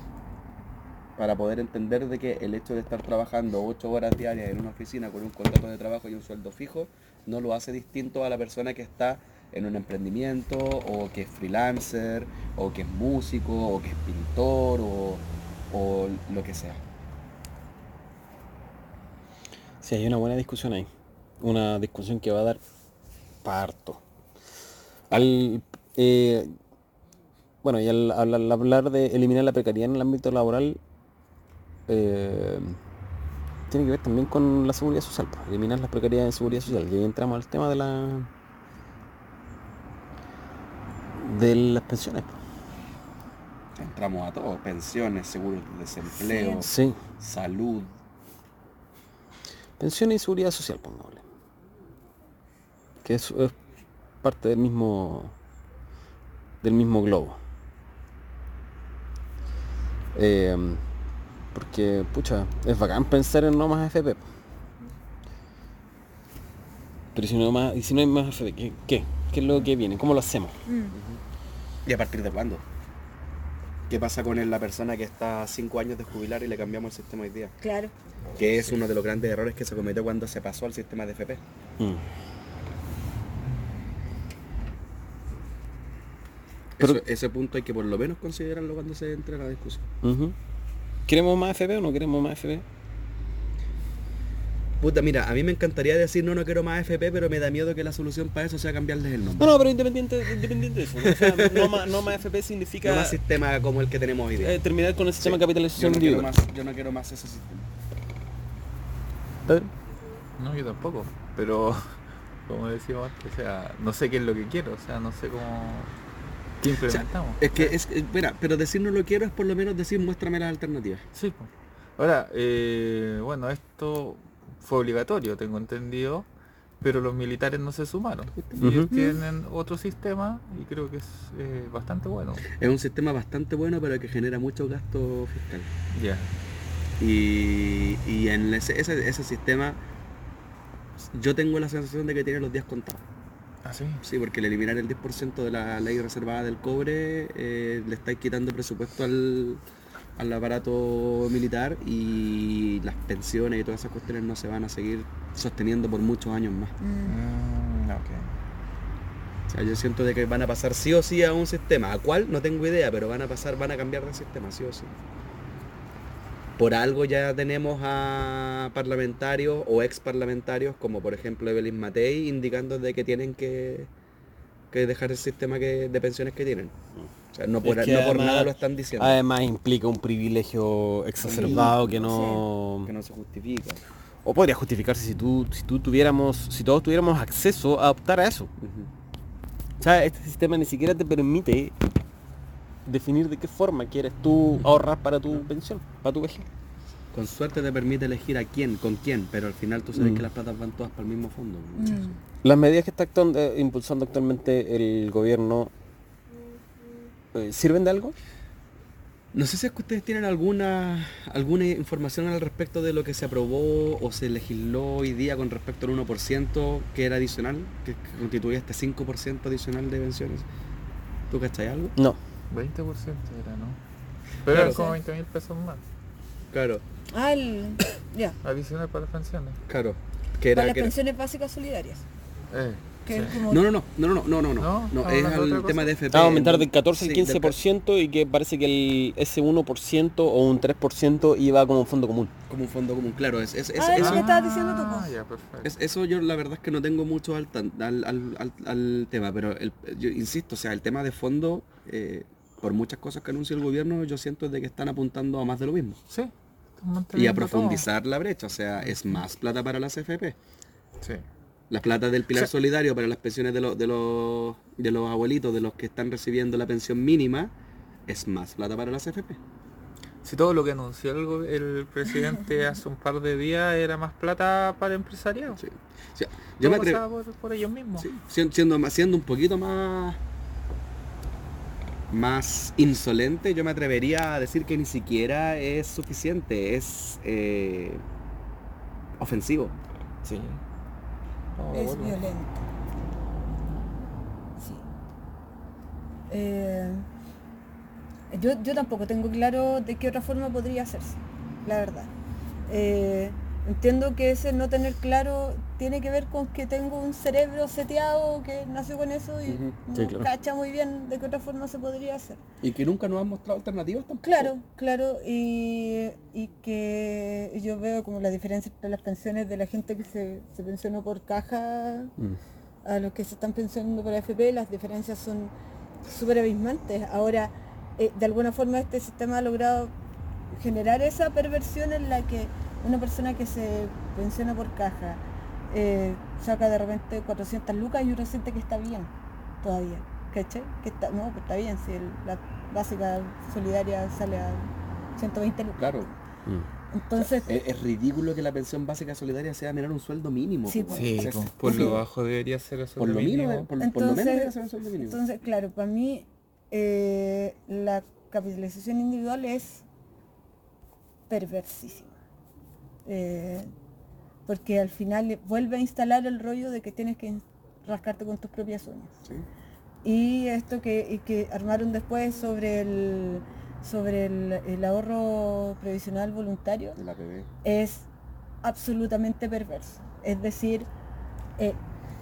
Para poder entender de que el hecho de estar trabajando ocho horas diarias en una oficina con un contrato de trabajo y un sueldo fijo no lo hace distinto a la persona que está en un emprendimiento o que es freelancer o que es músico o que es pintor o, lo que sea. Sí, hay una buena discusión ahí. Una discusión que va a dar parto. Al, eh, bueno, y al hablar de eliminar la precariedad en el ámbito laboral, eh, tiene que ver también con la seguridad social, pues, eliminar las precariedades en seguridad social. Y ahí entramos al tema de la de las pensiones. pues. Entramos a todo, pensiones, seguros de desempleo, Sí, salud. pensiones y seguridad social, pongámosle. Que es, es parte del mismo del mismo globo. Eh, porque, pucha, es bacán pensar en no más FP. Pero si no, más, y si no hay más FP, ¿qué, ¿qué? ¿Qué es lo que viene? ¿Cómo lo hacemos? ¿Y a partir de cuándo? ¿Qué pasa con la persona que está a cinco años de jubilar y le cambiamos el sistema hoy día? Claro. Que es uno de los grandes errores que se cometió cuando se pasó al sistema de FP. Mm. Pero- Eso- ese punto hay que por lo menos considerarlo cuando se entre a la discusión. ¿Queremos más FP o no queremos más FP? Puta, mira, a mí me encantaría decir no, no quiero más FP, pero me da miedo que la solución para eso sea cambiarles el nombre. No, no, pero independiente, independiente de eso. ¿no? O sea, no, más, no más FP significa No más sistema como el que tenemos hoy día. eh, terminar con el sistema Sí. de yo, capitalización no quiero individual. más, yo no quiero más ese sistema. No, yo tampoco. Pero, como decíamos antes, o sea, no sé qué es lo que quiero, o sea, no sé cómo... ¿Qué implementamos? Es que, es, eh, mira, pero decir no lo quiero es por lo menos decir muéstrame las alternativas. Sí. Ahora, eh, bueno, esto fue obligatorio, tengo entendido, pero los militares no se sumaron. Ellos tienen otro sistema y creo que es eh, bastante bueno. Es un sistema bastante bueno, pero que genera mucho gasto fiscal. Ya. Y, y en ese, ese, ese sistema yo tengo la sensación de que tiene los días contados. ¿Ah, sí? Sí, porque el eliminar el 10% de la ley reservada del cobre eh, le estáis quitando presupuesto al, al aparato militar y las pensiones y todas esas cuestiones no se van a seguir sosteniendo por muchos años más. Mm. Mm, ok. O sea, yo siento de que van a pasar sí o sí a un sistema, a cuál no tengo idea, pero van a pasar, van a cambiar de sistema sí o sí. Por algo ya tenemos a parlamentarios o ex parlamentarios, como por ejemplo Evelyn Matei, indicando de que tienen que, que dejar el sistema que, de pensiones que tienen. O sea, no por, Es que no por además- nada lo están diciendo. Además implica un privilegio exacerbado que no... Que no se justifica. O podría justificarse si tú, si tú tuviéramos, si todos tuviéramos acceso a optar a eso. O sea, este sistema ni siquiera te permite definir de qué forma quieres tú ahorrar para tu pensión, para tu vejez. Con suerte te permite elegir a quién, con quién, pero al final tú sabes Mm. que las platas van todas para el mismo fondo. Mm. Las medidas que está actuando- eh, impulsando actualmente el gobierno eh, sirven de algo? No sé si es que ustedes tienen alguna alguna información al respecto de lo que se aprobó o se legisló hoy día con respecto al 1% que era adicional, que, que constituía este 5% adicional de pensiones. ¿Tú cachai algo? No. 20% era, ¿no? Pero Claro. eran como 20 mil pesos más. Claro, Ah, el... Ya. Adicional para las pensiones. claro. Que Para era, las que era- pensiones básicas solidarios. Eh, sí. como... No, no, no, no, no, no, no, no, ¿No? no, ¿Estamos es al tema de FP. Va a aumentar del 14 al Sí, del- 15% y que parece que el, ese 1% o un 3% iba como un fondo común. como un fondo común, claro, es, es, es- Ah, eso, que estabas diciendo tú, Ah, pues. ya, perfecto. es- eso yo la verdad es que no tengo mucho al, al- al- al tema, pero el- yo insisto, o sea, el tema de fondo, eh, por muchas cosas que anuncia el gobierno, yo siento de que están apuntando a más de lo mismo. Sí. Y a profundizar la brecha, o sea, es más plata para las FP. Sí. La plata del pilar solidario para las pensiones de los, de, los, de los abuelitos, de los que están recibiendo la pensión mínima, es más plata para las FP. Si todo lo que anunció el, presidente hace un par de días era más plata para el empresariado. Sí. O sea, yo me por, por ellos mismos. Sí, sien- siendo, siendo un poquito más más insolente, yo me atrevería a decir que ni siquiera es suficiente, es eh, ofensivo. Sí. Es bueno. violento. Sí. Eh, yo, yo tampoco tengo claro de qué otra forma podría hacerse, la verdad. Eh, entiendo que ese no tener claro tiene que ver con que tengo un cerebro seteado que nació con eso y Ujú. no Sí, claro. cacha muy bien de qué otra forma se podría hacer. Y que nunca nos han mostrado alternativas tampoco. Claro, claro, y, y que yo veo como la diferencia entre las pensiones de la gente que se, se pensionó por caja Mm. a los que se están pensionando por AFP, las diferencias son súper abismantes. Ahora, eh, de alguna forma este sistema ha logrado generar esa perversión en la que una persona que se pensiona por caja eh, saca de repente 400 lucas y uno siente que está bien todavía. ¿Cachai? Que está, no, pues está bien, si el- la básica solidaria sale a 120 lucas. Claro. Mm. Entonces, Es, es ridículo que la pensión básica solidaria sea menor a un sueldo mínimo. Sí, pues. Sí, o sea, por lo bajo debería ser eso. Por lo mínimo, por, por lo menos debería ser un sueldo mínimo. Entonces, claro, para mí eh, la capitalización individual es perversisima. Eh, porque al final vuelve a instalar el rollo de que tienes que rascarte con tus propias uñas. Sí. Y esto que, y que armaron después sobre el sobre el, el ahorro previsional voluntario es absolutamente perverso. Es decir, eh,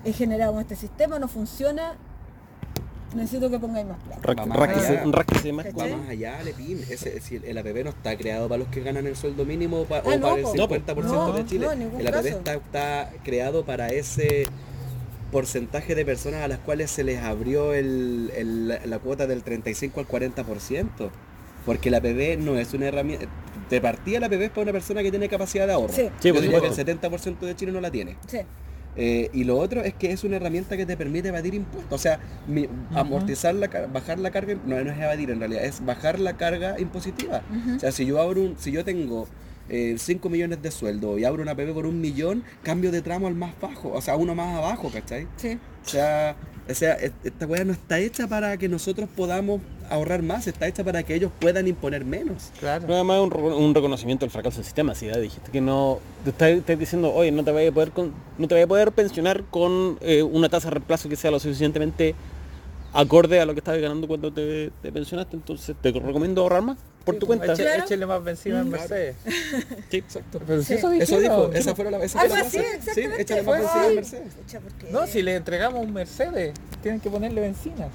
he generado este sistema, no funciona, necesito que pongáis más plata. Va más. Va más allá, Lepín. Ese, es decir, el APB no está creado para los que ganan el sueldo mínimo pa- Ah, o no, para el po. 50% No, de Chile. no, el APB caso. está, está creado para ese porcentaje de personas a las cuales se les abrió el- el- la, la cuota del 35 al 40%. Porque la APB no es una herramienta... De partida la APB es para una persona que tiene capacidad de ahorro. Sí. Sí, Yo por diría que el supuesto. 70% de Chile no la tiene. Sí. Eh, y lo otro es que es una herramienta que te permite evadir impuestos. O sea, mi- amortizar la bajar la carga, no, no es evadir en realidad, es bajar la carga impositiva. O sea, si yo abro un, si yo tengo 5 millones de sueldo y abro una PB por un millón, cambio de tramo al más bajo, o sea, uno más abajo, ¿cachai? Sí. O sea, o sea, esta weá no está hecha para que nosotros podamos ahorrar más, está hecha para que ellos puedan imponer menos. Claro. Además es un, un reconocimiento del fracaso del sistema, si ya dijiste que no, te estás, estás diciendo, oye, no te vaya a poder con- no te vaya a poder pensionar con eh, una tasa de reemplazo que sea lo suficientemente acorde a lo que estabas ganando cuando te, te pensionaste, entonces te recomiendo ahorrar más por tu cuenta. Eche- Claro. Más benzina en Mm. Mercedes. Sí. Exacto. Pero Sí. eso Eso dijo, esa fue la, esa fue Algo la así. Sí, échale más Fue benzina a así. Mercedes. Pucha. No, si le entregamos un Mercedes, tienen que ponerle benzina.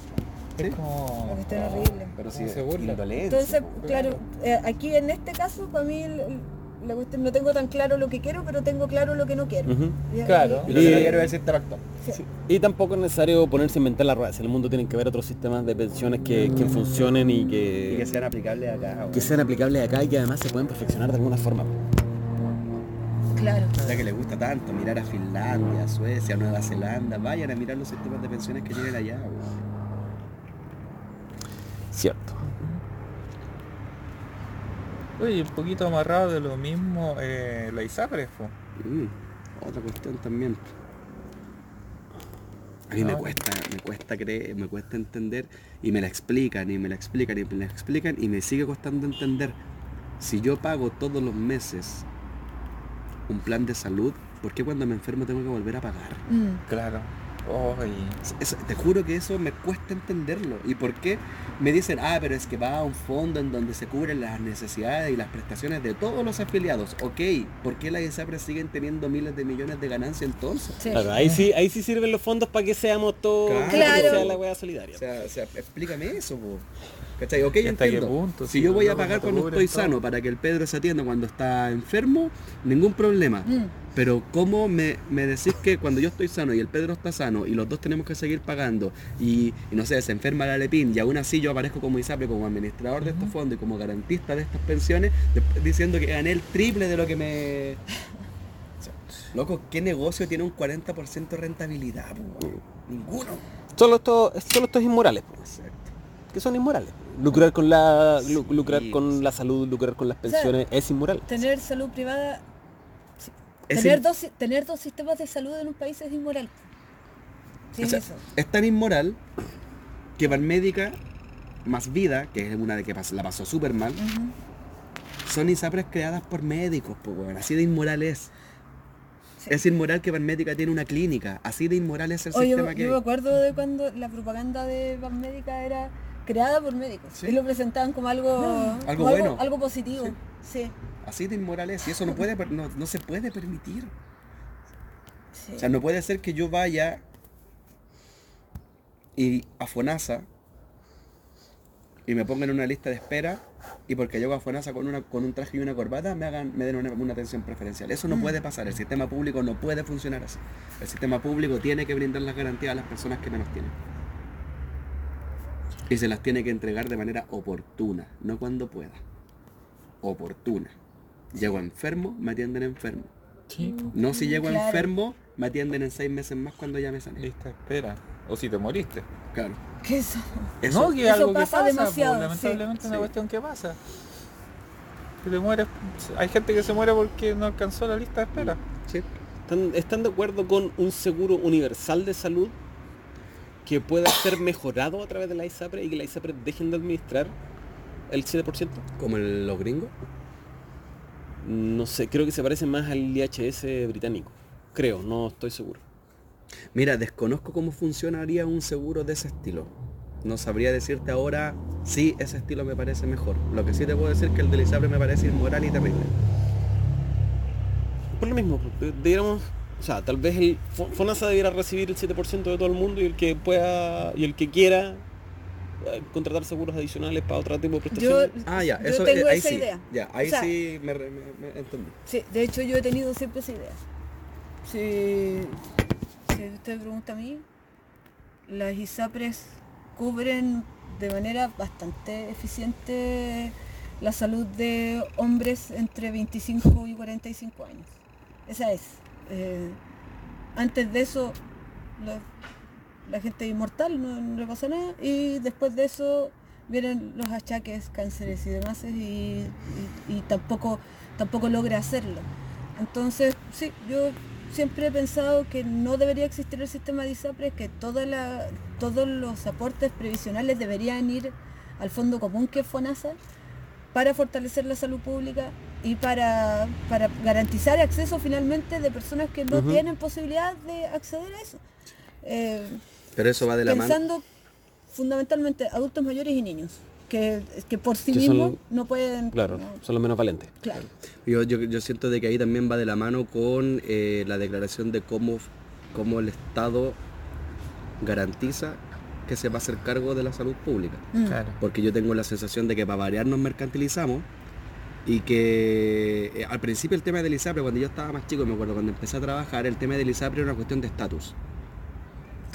Es Sí. como... Una cuestión horrible. Pero ¿Cómo sí, se burla? Entonces, po. claro, eh, aquí en este caso, para mí, el- el- la cuestión, no tengo tan claro lo que quiero, pero tengo claro lo que no quiero. Y- Claro. Y lo que no quiero es. Sí. Sí. Y tampoco es necesario ponerse a inventar la rueda. Si en el mundo tienen que haber otros sistemas de pensiones que, que funcionen y que, Y que sean aplicables acá. que sean aplicables acá y que además se pueden perfeccionar de alguna forma. Claro. Ya que les gusta tanto mirar a Finlandia, Suecia, Nueva Zelanda, vayan a mirar los sistemas de pensiones que tienen allá. Cierto. Oye, un poquito amarrado de lo mismo, eh, la ISAPRES, po. Mm, otra cuestión también. A mí me No. cuesta, me cuesta creer, me cuesta entender y me la explican y me la explican y me la explican y me sigue costando entender. Si yo pago todos los meses un plan de salud, ¿por qué cuando me enfermo tengo que volver a pagar? Mm. Claro. Te juro que eso me cuesta entenderlo. ¿Y por qué me dicen, ah, pero es que va a un fondo en donde se cubren las necesidades y las prestaciones de todos los afiliados? Ok, ¿por qué las ISAPRES siguen teniendo miles de millones de ganancia entonces? Sí. Claro, ahí sí, ahí sí sirven los fondos para que seamos todos, Claro. que sea la wea solidaria. O sea, o sea, explícame eso, po. ¿Cachai? Ok, ¿Y hasta qué entiendo. punto? Si Si yo voy a pagar cuando estoy todo. sano para que el Pedro se atienda cuando está enfermo, ningún problema. Mm. Pero ¿cómo me, me decís que cuando yo estoy sano y el Pedro está sano y los dos tenemos que seguir pagando y, y no sé, se enferma la Lepín y aún así yo aparezco como ISAPRE, como administrador de estos fondos y como garantista de estas pensiones, después diciendo que gané el triple de lo que me... Loco, ¿qué negocio tiene un 40% de rentabilidad? weón? Ninguno. Solo estos, solo estos inmorales, pues, Exacto. que son inmorales. Lucrar con la Sí, lucrar con la salud, lucrar con las sea, pensiones es inmoral. Tener salud privada, tener in- dos, tener dos sistemas de salud en un país es inmoral. Sí, O es sea, eso. es tan inmoral que Banmédica más Vida, que es una de que la pasó súper mal, Ujú. son ISAPRES creadas por médicos, pues weón. Así de inmoral es. Sí. Es inmoral que Banmédica tiene una clínica. Así de inmoral es el Oye, yo, sistema que yo me acuerdo de cuando la propaganda de Banmédica era creada por médicos Sí. y lo presentaban como algo, algo como bueno. algo, positivo. Sí. Así de inmoral es. Y eso no, puede, no, no se puede permitir. sí. O sea, no puede ser que yo vaya y a FONASA y me pongan en una lista de espera y porque llego a FONASA con, una, con un traje y una corbata me hagan me den una, una atención preferencial. Eso no Mm. puede pasar. El sistema público no puede funcionar así. El sistema público tiene que brindar las garantías a las personas que menos tienen. Y se las tiene que entregar de manera oportuna, no cuando pueda. Oportuna. Llego enfermo, me atienden enfermo. Sí. No si llego Claro. enfermo, me atienden en seis meses más cuando ya me sané. Lista de espera. O si te moriste. Claro. ¿Qué es eso? Eso, no, que es eso algo pasa que pasa, demasiado, po, lamentablemente es una sí. cuestión que pasa. Que te mueres, hay gente que se muere porque no alcanzó la lista de espera. sí. ¿Están, están de acuerdo con un seguro universal de salud que pueda ser mejorado a través de la ISAPRE y que la ISAPRE dejen de administrar el 7%? Como el- los gringos. No sé, creo que se parece más al IHS británico. Creo, no estoy seguro. Mira, desconozco cómo funcionaría un seguro de ese estilo. No sabría decirte ahora si ese estilo me parece mejor. Lo que sí te puedo decir es que el del ISAPRE me parece inmoral y terrible. Por lo mismo, debiéramos, o sea, tal vez el Fo- FONASA debiera recibir el 7% de todo el mundo y el que pueda y el que quiera contratar seguros adicionales para otro tipo de Yo, prestaciones. Ah, ya, yo eso tengo eh, ahí esa sí. idea. Ya, ahí O sea, sí me, me- me entendí. Sí, de hecho yo he tenido siempre esa idea. Si, si usted pregunta a mí, las ISAPRES cubren de manera bastante eficiente la salud de hombres entre 25 y 45 años. Esa es. Eh, antes de eso, la, la gente es inmortal, no, no le pasa nada. Y después de eso vienen los achaques, cánceres y demás, y, y- y tampoco, tampoco logra hacerlo. Entonces, sí, yo siempre he pensado que no debería existir el sistema de ISAPRES, que toda la, todos los aportes previsionales deberían ir al fondo común que es FONASA para fortalecer la salud pública y para, para garantizar acceso finalmente de personas que no tienen posibilidad de acceder a eso. Eh, Pero eso va de la mano. pensando fundamentalmente adultos mayores y niños, que, que por sí mismos no pueden... Claro, no- son los menos valentes. claro. Yo, yo, yo siento de que ahí también va de la mano con eh, la declaración de cómo, cómo el Estado garantiza que se va a hacer cargo de la salud pública. Mm. Claro. Porque yo tengo la sensación de que para variar nos mercantilizamos y que eh, al principio el tema del ISAPRE, cuando yo estaba más chico, me acuerdo, cuando empecé a trabajar, el tema del ISAPRE era una cuestión de estatus.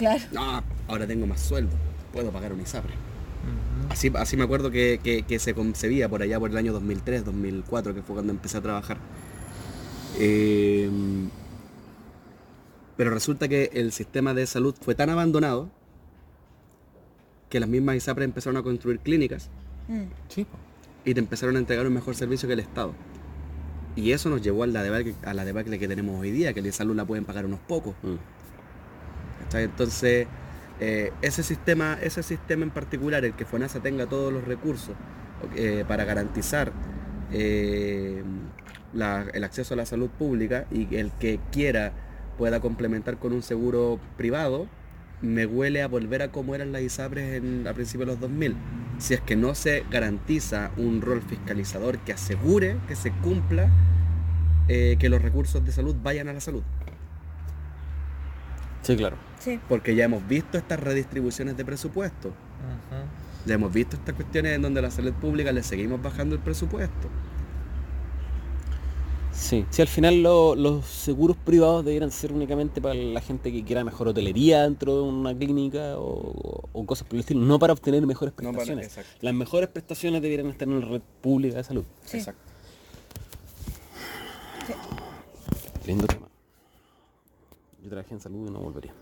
Claro. No, ahora tengo más sueldo, puedo pagar un ISAPRE. Así, así me acuerdo que, que- que se concebía por allá por el año 2003, 2004, que fue cuando empecé a trabajar. Eh, pero resulta que el sistema de salud fue tan abandonado que las mismas ISAPRE empezaron a construir clínicas Mm. Sí, y te empezaron a entregar un mejor servicio que el Estado. Y eso nos llevó a la debacle, a la debacle que tenemos hoy día, que la salud la pueden pagar unos pocos. Mm. Entonces, eh, ese sistema, ese sistema en particular, el que FONASA tenga todos los recursos eh, para garantizar eh, el acceso a la salud pública y el que quiera pueda complementar con un seguro privado, me huele a volver a como eran las ISAPRES en, a principios de los 2000. Si es que no se garantiza un rol fiscalizador que asegure que se cumpla que los recursos de salud vayan a la salud. Sí, claro. Sí. Porque ya hemos visto estas redistribuciones de presupuesto. Ujú. Ya hemos visto estas cuestiones en donde a la salud pública le seguimos bajando el presupuesto. Sí, si al final lo- los seguros privados debieran ser únicamente para la gente que quiera mejor hotelería dentro de una clínica o, o cosas por el estilo, no para obtener mejores No para- prestaciones. Las mejores prestaciones debieran estar en la red pública de salud. Sí. Exacto. Lindo tema. Yo trabajé en salud y no volvería.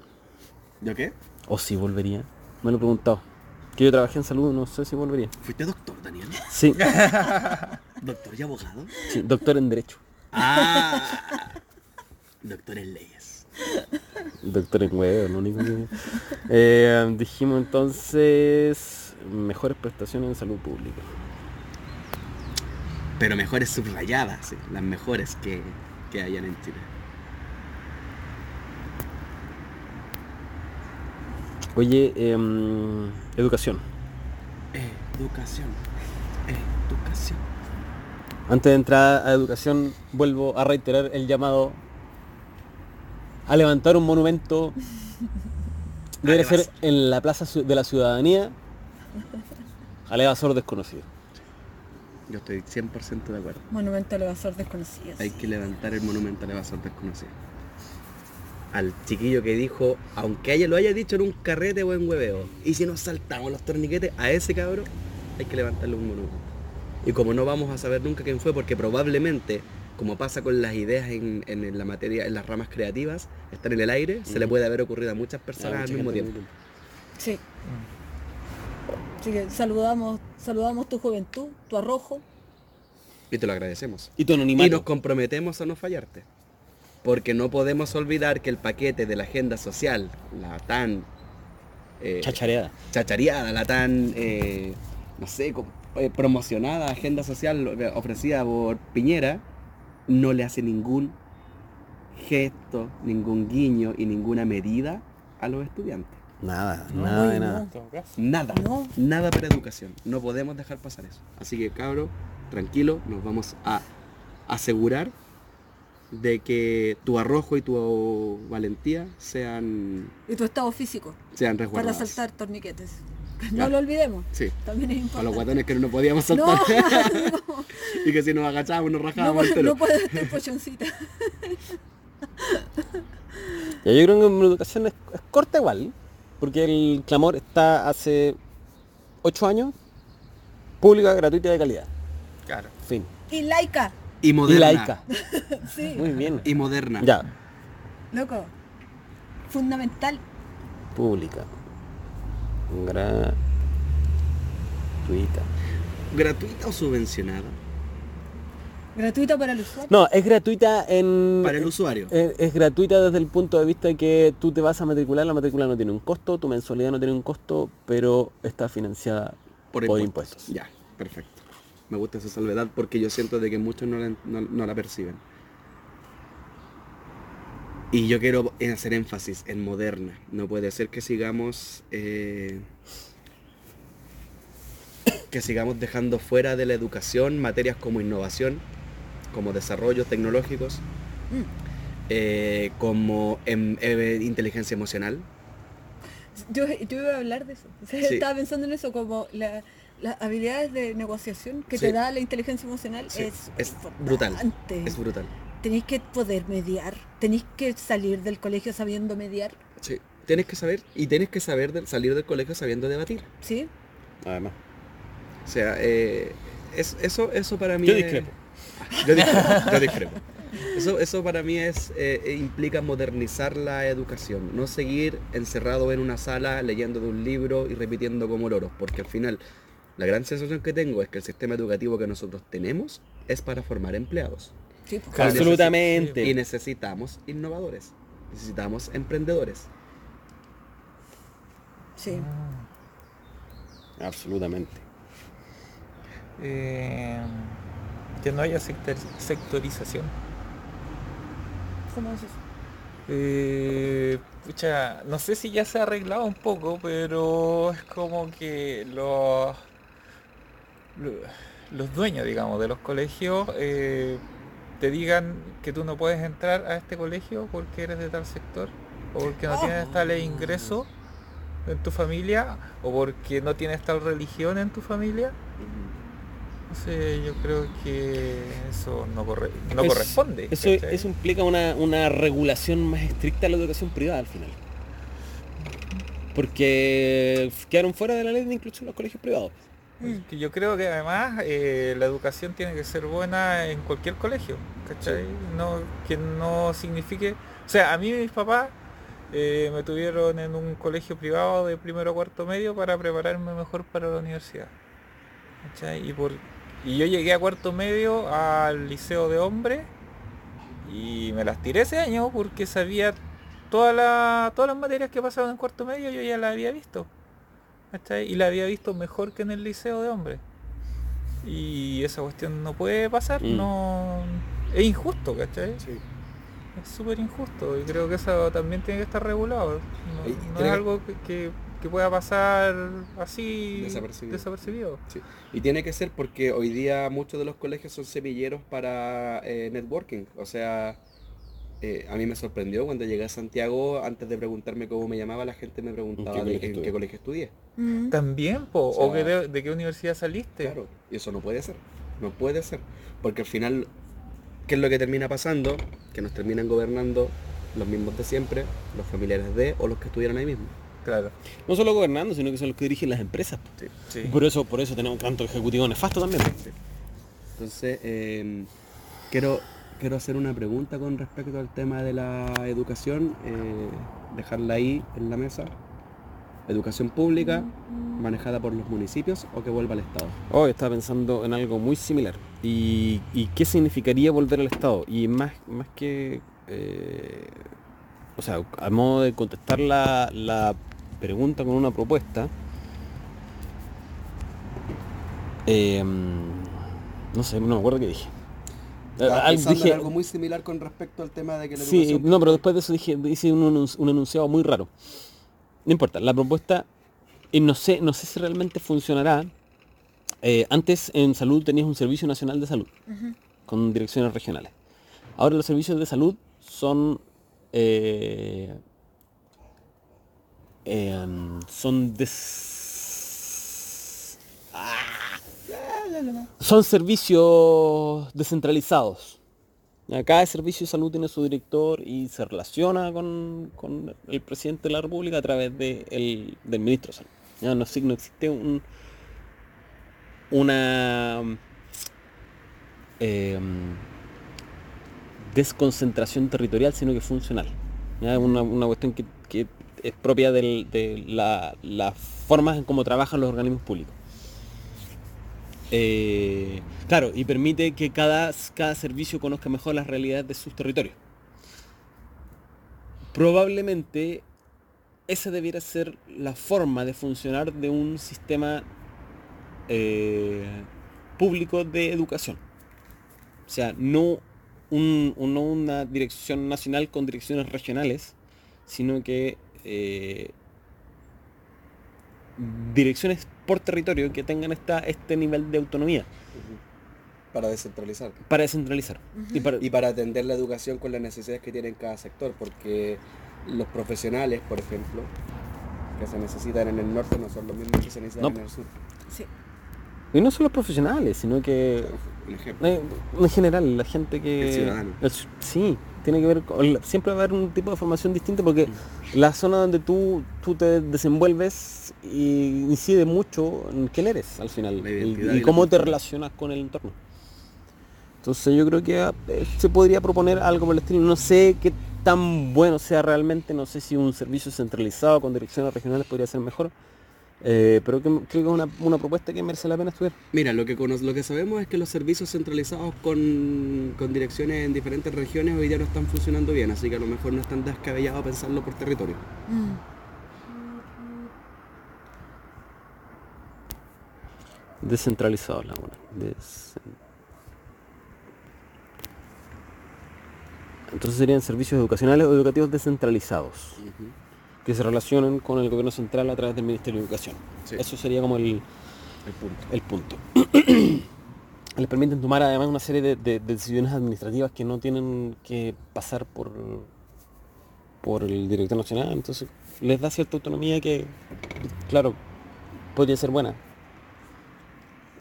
¿Yo qué? O si volvería. Me lo he preguntado. Que yo trabajé en salud, no sé si volvería. ¿Fuiste doctor, Daniel? Sí, ¿Doctor y abogado? sí, doctor en Derecho. Ah, doctor en leyes. Doctor en huevo, lo único que... Eh, dijimos entonces mejores prestaciones en salud pública. Pero mejores subrayadas, sí, las mejores que, que hayan en Chile. Oye, em, educación. Educación. Educación. Antes de entrar a educación, vuelvo a reiterar el llamado a levantar un monumento. Debe ser en la Plaza de la Ciudadanía al evasor desconocido. Yo estoy 100% de acuerdo. Monumento al evasor desconocido. Hay que levantar el monumento al evasor desconocido. Al chiquillo que dijo, aunque ella lo haya dicho en un carrete o en hueveo, y si nos saltamos los torniquetes, a ese cabrón hay que levantarle un monumento. Y como no vamos a saber nunca quién fue, porque probablemente, como pasa con las ideas en, en la materia, en las ramas creativas, están en el aire, se le puede haber ocurrido a muchas personas Ah, al mismo tiempo. Sí. Así que saludamos, saludamos tu juventud, tu arrojo. Y te lo agradecemos. Y tu Y nos anonimato. comprometemos a no fallarte. Porque no podemos olvidar que el paquete de la agenda social, la tan eh, Chachareada. chachareada, la tan, eh, no sé, eh, promocionada agenda social eh, ofrecida por Piñera, no le hace ningún gesto, ningún guiño y ninguna medida a los estudiantes. Nada, No, nada de nada. En todo caso. Nada, No. nada para educación. No podemos dejar pasar eso. Así que cabro, tranquilo, nos vamos a asegurar de que tu arrojo y tu valentía sean, Y tu estado físico sean para resguardados. saltar torniquetes. No lo olvidemos. Sí. También es A los importante. guatones que no nos podíamos No, saltar. no, y que si nos agachábamos nos no, rajábamos el puedo- pelo. no puedo estar pochoncita. Ya, yo creo que mi educación es, es corta igual, porque el clamor está hace 8 años, pública, gratuita y de calidad. Claro. Fin. Y laica. Y Y moderna. laica. Sí, Muy bien. Y moderna. Ya, loco. Fundamental. pública. Gratuita. ¿Gratuita o subvencionada? Gratuita para el usuario. No, es gratuita en... Para el usuario. Es, es gratuita desde el punto de vista que tú te vas a matricular, la matrícula no tiene un costo, tu mensualidad no tiene un costo, pero está financiada por, impuestos. Ya, perfecto. Me gusta esa salvedad porque yo siento de que muchos no la, no- no la perciben. Y yo quiero hacer énfasis en moderna. No puede ser que sigamos eh, que sigamos dejando fuera de la educación materias como innovación, como desarrollos tecnológicos, Mm. eh, como em- eh, inteligencia emocional. yo, yo iba a hablar de eso. O sea, Sí. Estaba pensando en eso como la- las habilidades de negociación que Sí. te da la inteligencia emocional Sí, es, es brutal. Es brutal. Tenéis que poder mediar, tenéis que salir del colegio sabiendo mediar, Sí. Tienes que saber, y tienes que saber del- salir del colegio sabiendo debatir. ¿sí? Además. O sea, eh, es, eso, eso para mí Yo es- discrepo. Yo discrepo. yo discrepo. Eso, eso para mí es eh, implica modernizar la educación, no seguir encerrado en una sala leyendo de un libro y repitiendo como loros, porque al final la gran sensación que tengo es que el sistema educativo que nosotros tenemos es para formar empleados. Sí, pues, Claro. Absolutamente. Y necesitamos innovadores, necesitamos emprendedores. sí. Absolutamente. Eh, que no haya sector- sectorización. ¿Cómo es eso? Eh, pucha, no sé si ya se ha arreglado un poco, pero es como que los, lo- los dueños, digamos, de los colegios eh, te digan que tú no puedes entrar a este colegio porque eres de tal sector, o porque no Oh. tienes tal ingreso en tu familia, o porque no tienes tal religión en tu familia. No sé, yo creo que eso no, corre- no Es- corresponde. Eso, eso implica una, una regulación más estricta de la educación privada al final. Porque quedaron fuera de la ley de inclusión los colegios privados. Que yo creo que además eh, la educación tiene que ser buena en cualquier colegio, ¿cachai? No, que no signifique... O sea, a mí mis papás eh, me tuvieron en un colegio privado de primero a cuarto medio para prepararme mejor para la universidad. ¿cachai? Y, por, y yo llegué a cuarto medio al liceo de hombres y me las tiré ese año porque sabía toda la, todas las materias que pasaban en cuarto medio, yo ya las había visto. ¿Cachai? Y la había visto mejor que en el liceo de hombres. Y esa cuestión no puede pasar, Mm. no es injusto, ¿cachai? Sí. Es súper injusto y creo que eso también tiene que estar regulado. No, es algo que, que- que pueda pasar así Desapercibido. desapercibido. Sí. Y tiene que ser porque hoy día muchos de los colegios son semilleros para eh, networking. O sea, eh, a mí me sorprendió cuando llegué a Santiago, antes de preguntarme cómo me llamaba, la gente me preguntaba ¿En qué de colegio en qué estudié? colegio estudié. Mm. También, po, O sea, o que de, de qué universidad saliste. Claro, y eso no puede ser. No puede ser. Porque al final, ¿qué es lo que termina pasando? Que nos terminan gobernando los mismos de siempre, los familiares de o los que estuvieron ahí mismo. Claro. No solo gobernando, sino que son los que dirigen las empresas. Sí. Y por eso, por eso tenemos tanto ejecutivo nefasto también. Entonces, eh, quiero, quiero hacer una pregunta con respecto al tema de la educación, eh, dejarla ahí en la mesa. Educación pública, manejada por los municipios o que vuelva al Estado. Hoy estaba pensando en algo muy similar. ¿Y, y qué significaría volver al Estado? Y más, más que... eh, o sea, a modo de contestar la, la pregunta con una propuesta, eh, no sé, no me acuerdo qué dije. Estaba en dije- algo muy similar con respecto al tema de que la Sí, no, pero después de eso dije, hice un, un enunciado muy raro. No importa, la propuesta, y no sé, no sé si realmente funcionará. Eh, antes en salud tenías un servicio nacional de salud con direcciones regionales. Ahora los servicios de salud son eh, son des- Ah. Son servicios descentralizados. Cada servicio de salud tiene su director y se relaciona con, el presidente de la República a través de el- del ministro de salud. No, exi- no existe un, una em, desconcentración territorial, sino que funcional. ¿ya? Una, cuestión que, es propia de la- las formas en cómo trabajan los organismos públicos. Eh, claro, y permite que cada, cada servicio conozca mejor las realidades de sus territorios. Probablemente esa debiera ser la forma de funcionar de un sistema eh, público de educación. O sea, no, un- un- no una dirección nacional con direcciones regionales, sino que eh, direcciones por territorio que tengan esta, este nivel de autonomía para descentralizar. para descentralizar. y para- Y para atender la educación con las necesidades que tiene cada sector, porque los profesionales, por ejemplo, que se necesitan en el norte no son los mismos que se necesitan No. en el sur. Sí. Y no solo los profesionales, sino que Un ejemplo. eh, en general la gente que... El ciudadano. el sí, tiene que ver con... Siempre va a haber un tipo de formación distinta porque la zona donde tú, tú te desenvuelves y incide mucho en quién eres al final y, y cómo te relacionas con el entorno. Entonces yo creo que ah, eh, se podría proponer algo por el estilo. No sé qué tan bueno sea realmente, no sé si un servicio centralizado con direcciones regionales podría ser mejor. Eh, pero que- creo que es una, una propuesta que merece la pena estudiar. Mira, lo que, lo que sabemos es que los servicios centralizados con, con direcciones en diferentes regiones hoy día no están funcionando bien, así que a lo mejor no es tan descabellado pensarlo por territorio. Mm. Descentralizado la buena. Des- Entonces serían servicios educacionales o educativos descentralizados, que se relacionen con el gobierno central a través del Ministerio de Educación. Sí. Eso sería como el, El punto. el punto. Les permiten tomar además una serie de, de- de decisiones administrativas que no tienen que pasar por, por el director nacional, entonces les da cierta autonomía que, claro, podría ser buena.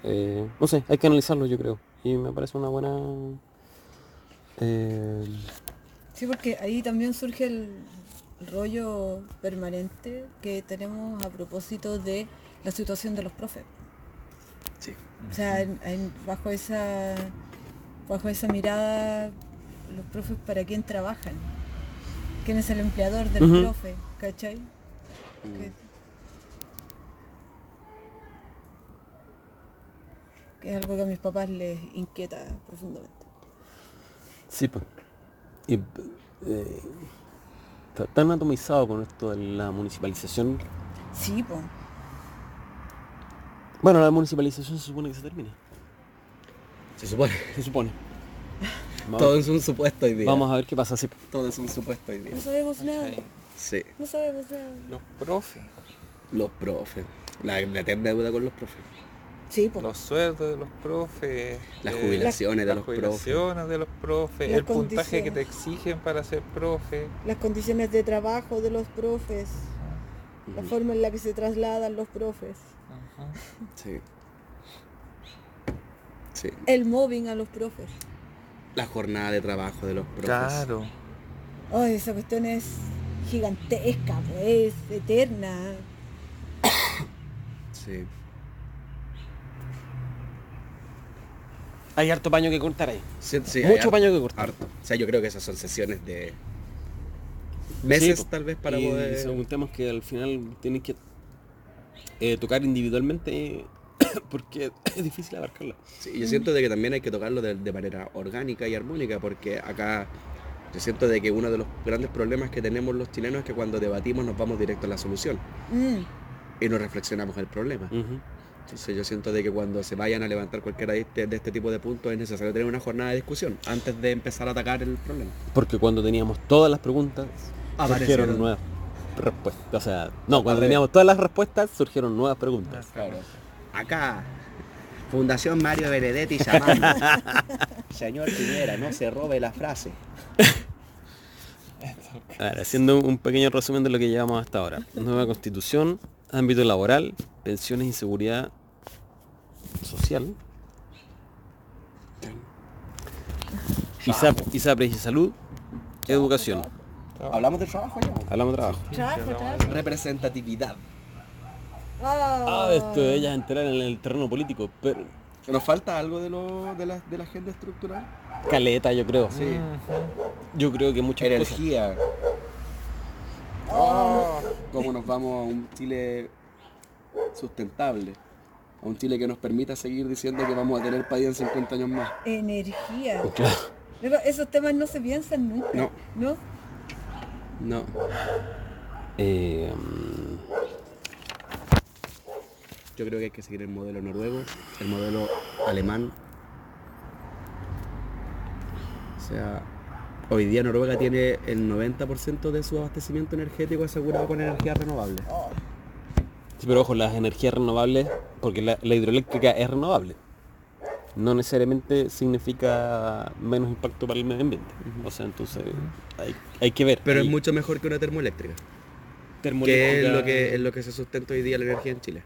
Eh, no sé, hay que analizarlo yo creo. Y me parece una buena... eh, Sí, porque ahí también surge el rollo permanente que tenemos a propósito de la situación de los profes. Sí. O sea, en- en- bajo esa bajo esa mirada, los profes para quién trabajan. ¿Quién es el empleador del Ujú. profe? ¿Cachai? Que, que es algo que a mis papás les inquieta profundamente. Sí, pues. Y, eh, está tan atomizado con esto de la municipalización. Sí, pues. Bueno, la municipalización se supone que se termina. Se supone. Se supone. Vamos, Todo es un supuesto hoy día. vamos a ver qué pasa. Sí. Todo es un supuesto hoy día. No sabemos nada. Sí. No sabemos nada. Los profes, Los profes. La, la eterna deuda con los profes. Sí, pues. los sueldos de los profes, Las eh, jubilaciones de las los profes. jubilaciones de los profes, Las el puntaje que te exigen para ser profe. las condiciones de trabajo de los profes, la forma en la que se trasladan los profes. Sí. Sí. el mobbing a los profes. La jornada de trabajo de los profes. Claro. Ay, esa cuestión es gigantesca, pues, eterna. Sí. Hay harto paño que cortar ahí. Sí, sí, hay Mucho harto, paño que cortar. harto. O sea, yo creo que esas son sesiones de meses Sí, tal vez para y poder... son temas que al final tienen que eh, tocar individualmente porque es difícil abarcarla. Sí, yo siento de que también hay que tocarlo de, de manera orgánica y armónica, porque acá yo siento de que uno de los grandes problemas que tenemos los chilenos es que cuando debatimos nos vamos directo a la solución Mm, y no reflexionamos el problema. Entonces yo siento de que cuando se vayan a levantar cualquiera de este, de este tipo de puntos es necesario tener una jornada de discusión antes de empezar a atacar el problema. Porque cuando teníamos todas las preguntas, Aparecieron. surgieron nuevas respuestas. O sea, no, cuando teníamos todas las respuestas, surgieron nuevas preguntas. Acá, Fundación Mario Benedetti llamando. Señor Piñera, no se robe la frase. A ver, haciendo un pequeño resumen de lo que llevamos hasta ahora. Nueva constitución, ámbito laboral, pensiones y seguridad social. ISAP, ISAPRES y salud, educación. Hablamos del trabajo ya. Hablamos de trabajo. trabajo, trabajo. Representatividad. Ah, esto de ellas entrar en el terreno político, pero ¿Nos falta algo de, lo, de, la, de la agenda estructural? caleta yo creo. Sí. Yo creo que cosas. Energía. Oh, ¿Cómo nos vamos a un Chile sustentable? A un Chile que nos permita seguir diciendo que vamos a tener país en 50 años más. Energía. Claro. Pero esos temas no se piensan nunca. No. ¿No? No. Eh, Yo creo que hay que seguir el modelo noruego, el modelo alemán. O sea, hoy día Noruega tiene el 90% de su abastecimiento energético asegurado con energía renovable. Sí, pero ojo, las energías renovables, porque la, la hidroeléctrica es renovable. No necesariamente significa menos impacto para el medio ambiente. O sea, entonces hay, hay que ver. Pero es mucho mejor que una termoeléctrica. que termoeléctrica. es lo que, es lo que se sustenta hoy día la energía en Chile.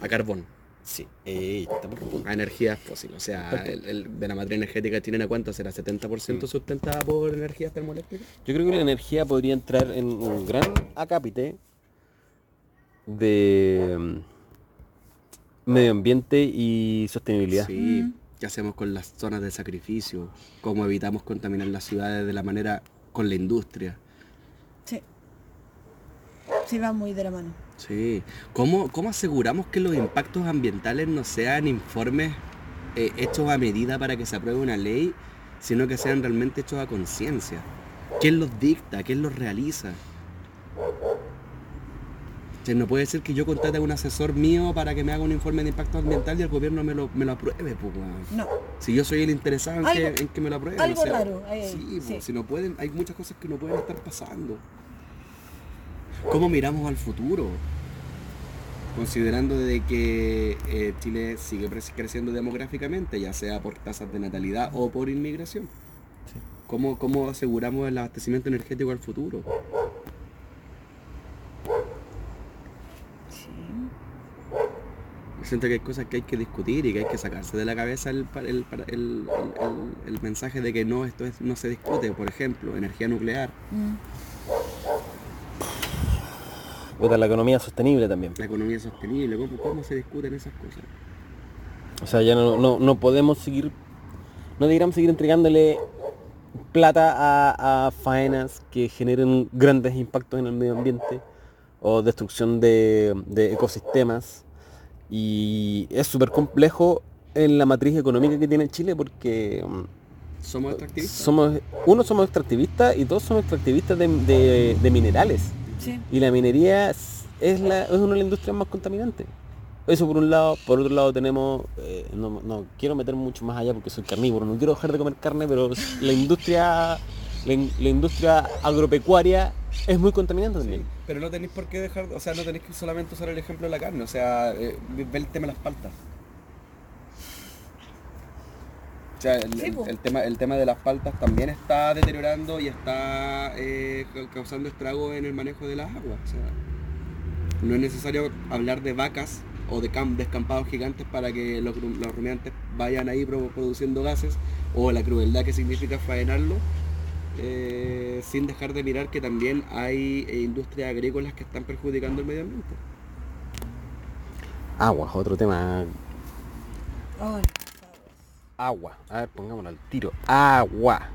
A carbón, Sí, punto. a energías fósiles. O sea, el, el- de la matriz energética chilena, ¿cuánto será? ¿70% sustentada por energías termoeléctricas? Yo creo que la energía podría entrar en un gran acápite de mm, medio ambiente y sostenibilidad. Sí. ¿Qué hacemos con las zonas de sacrificio? ¿Cómo evitamos contaminar las ciudades de la manera con la industria? Sí. Sí, va muy de la mano. Sí. ¿Cómo, cómo aseguramos que los impactos ambientales no sean informes eh, hechos a medida para que se apruebe una ley, sino que sean realmente hechos a conciencia? ¿Quién los dicta? ¿Quién los realiza? O no puede ser que yo contrate a un asesor mío para que me haga un informe de impacto ambiental y el gobierno me lo, me lo apruebe, pues, weón. No. Si yo soy el interesado en, que, Algo- en que me lo aprueben. algo raro, ahí, ahí, sí, sí. pues, si no pueden, hay muchas cosas que no pueden estar pasando. ¿Cómo miramos al futuro? Considerando de que eh, Chile sigue creciendo demográficamente, ya sea por tasas de natalidad o por inmigración. ¿Cómo, ¿Cómo aseguramos el abastecimiento energético al futuro? Sí. Siento que hay cosas que hay que discutir y que hay que sacarse de la cabeza el, el, el- el- mensaje de que no, esto es- no se discute. Por ejemplo, energía nuclear, Mm. La economía sostenible también. la economía sostenible, ¿cómo, cómo se discuten esas cosas? O sea, ya no, no, no podemos seguir, no deberíamos seguir entregándole plata a, a faenas que generen grandes impactos en el medio ambiente o destrucción de, de ecosistemas. Y es súper complejo en la matriz económica que tiene Chile porque mm, ¿Somos extractivistas? somos, uno somos extractivistas y dos somos extractivistas de, de- de minerales. Sí. Y la minería es, la, es una de las industrias más contaminantes. Eso por un lado. Por otro lado tenemos, eh, no, no quiero meter mucho más allá porque soy carnívoro, no quiero dejar de comer carne, pero la industria, la, in- la industria agropecuaria es muy contaminante también. Pero no tenéis por qué dejar, o sea, no tenéis que solamente usar el ejemplo de la carne, o sea, eh, ve el tema de las paltas. O sea, el, Sí, el- po. el tema, el tema de las paltas también está deteriorando y está eh, ca- causando estragos en el manejo de las aguas. O sea, no es necesario hablar de vacas o de cam- descampados gigantes para que los, los rumiantes vayan ahí pro- produciendo gases o la crueldad que significa faenarlo eh, sin dejar de mirar que también hay eh, industrias agrícolas que están perjudicando el medio ambiente. Agua, otro tema. Agua. A ver, pongámoslo al tiro. Agua.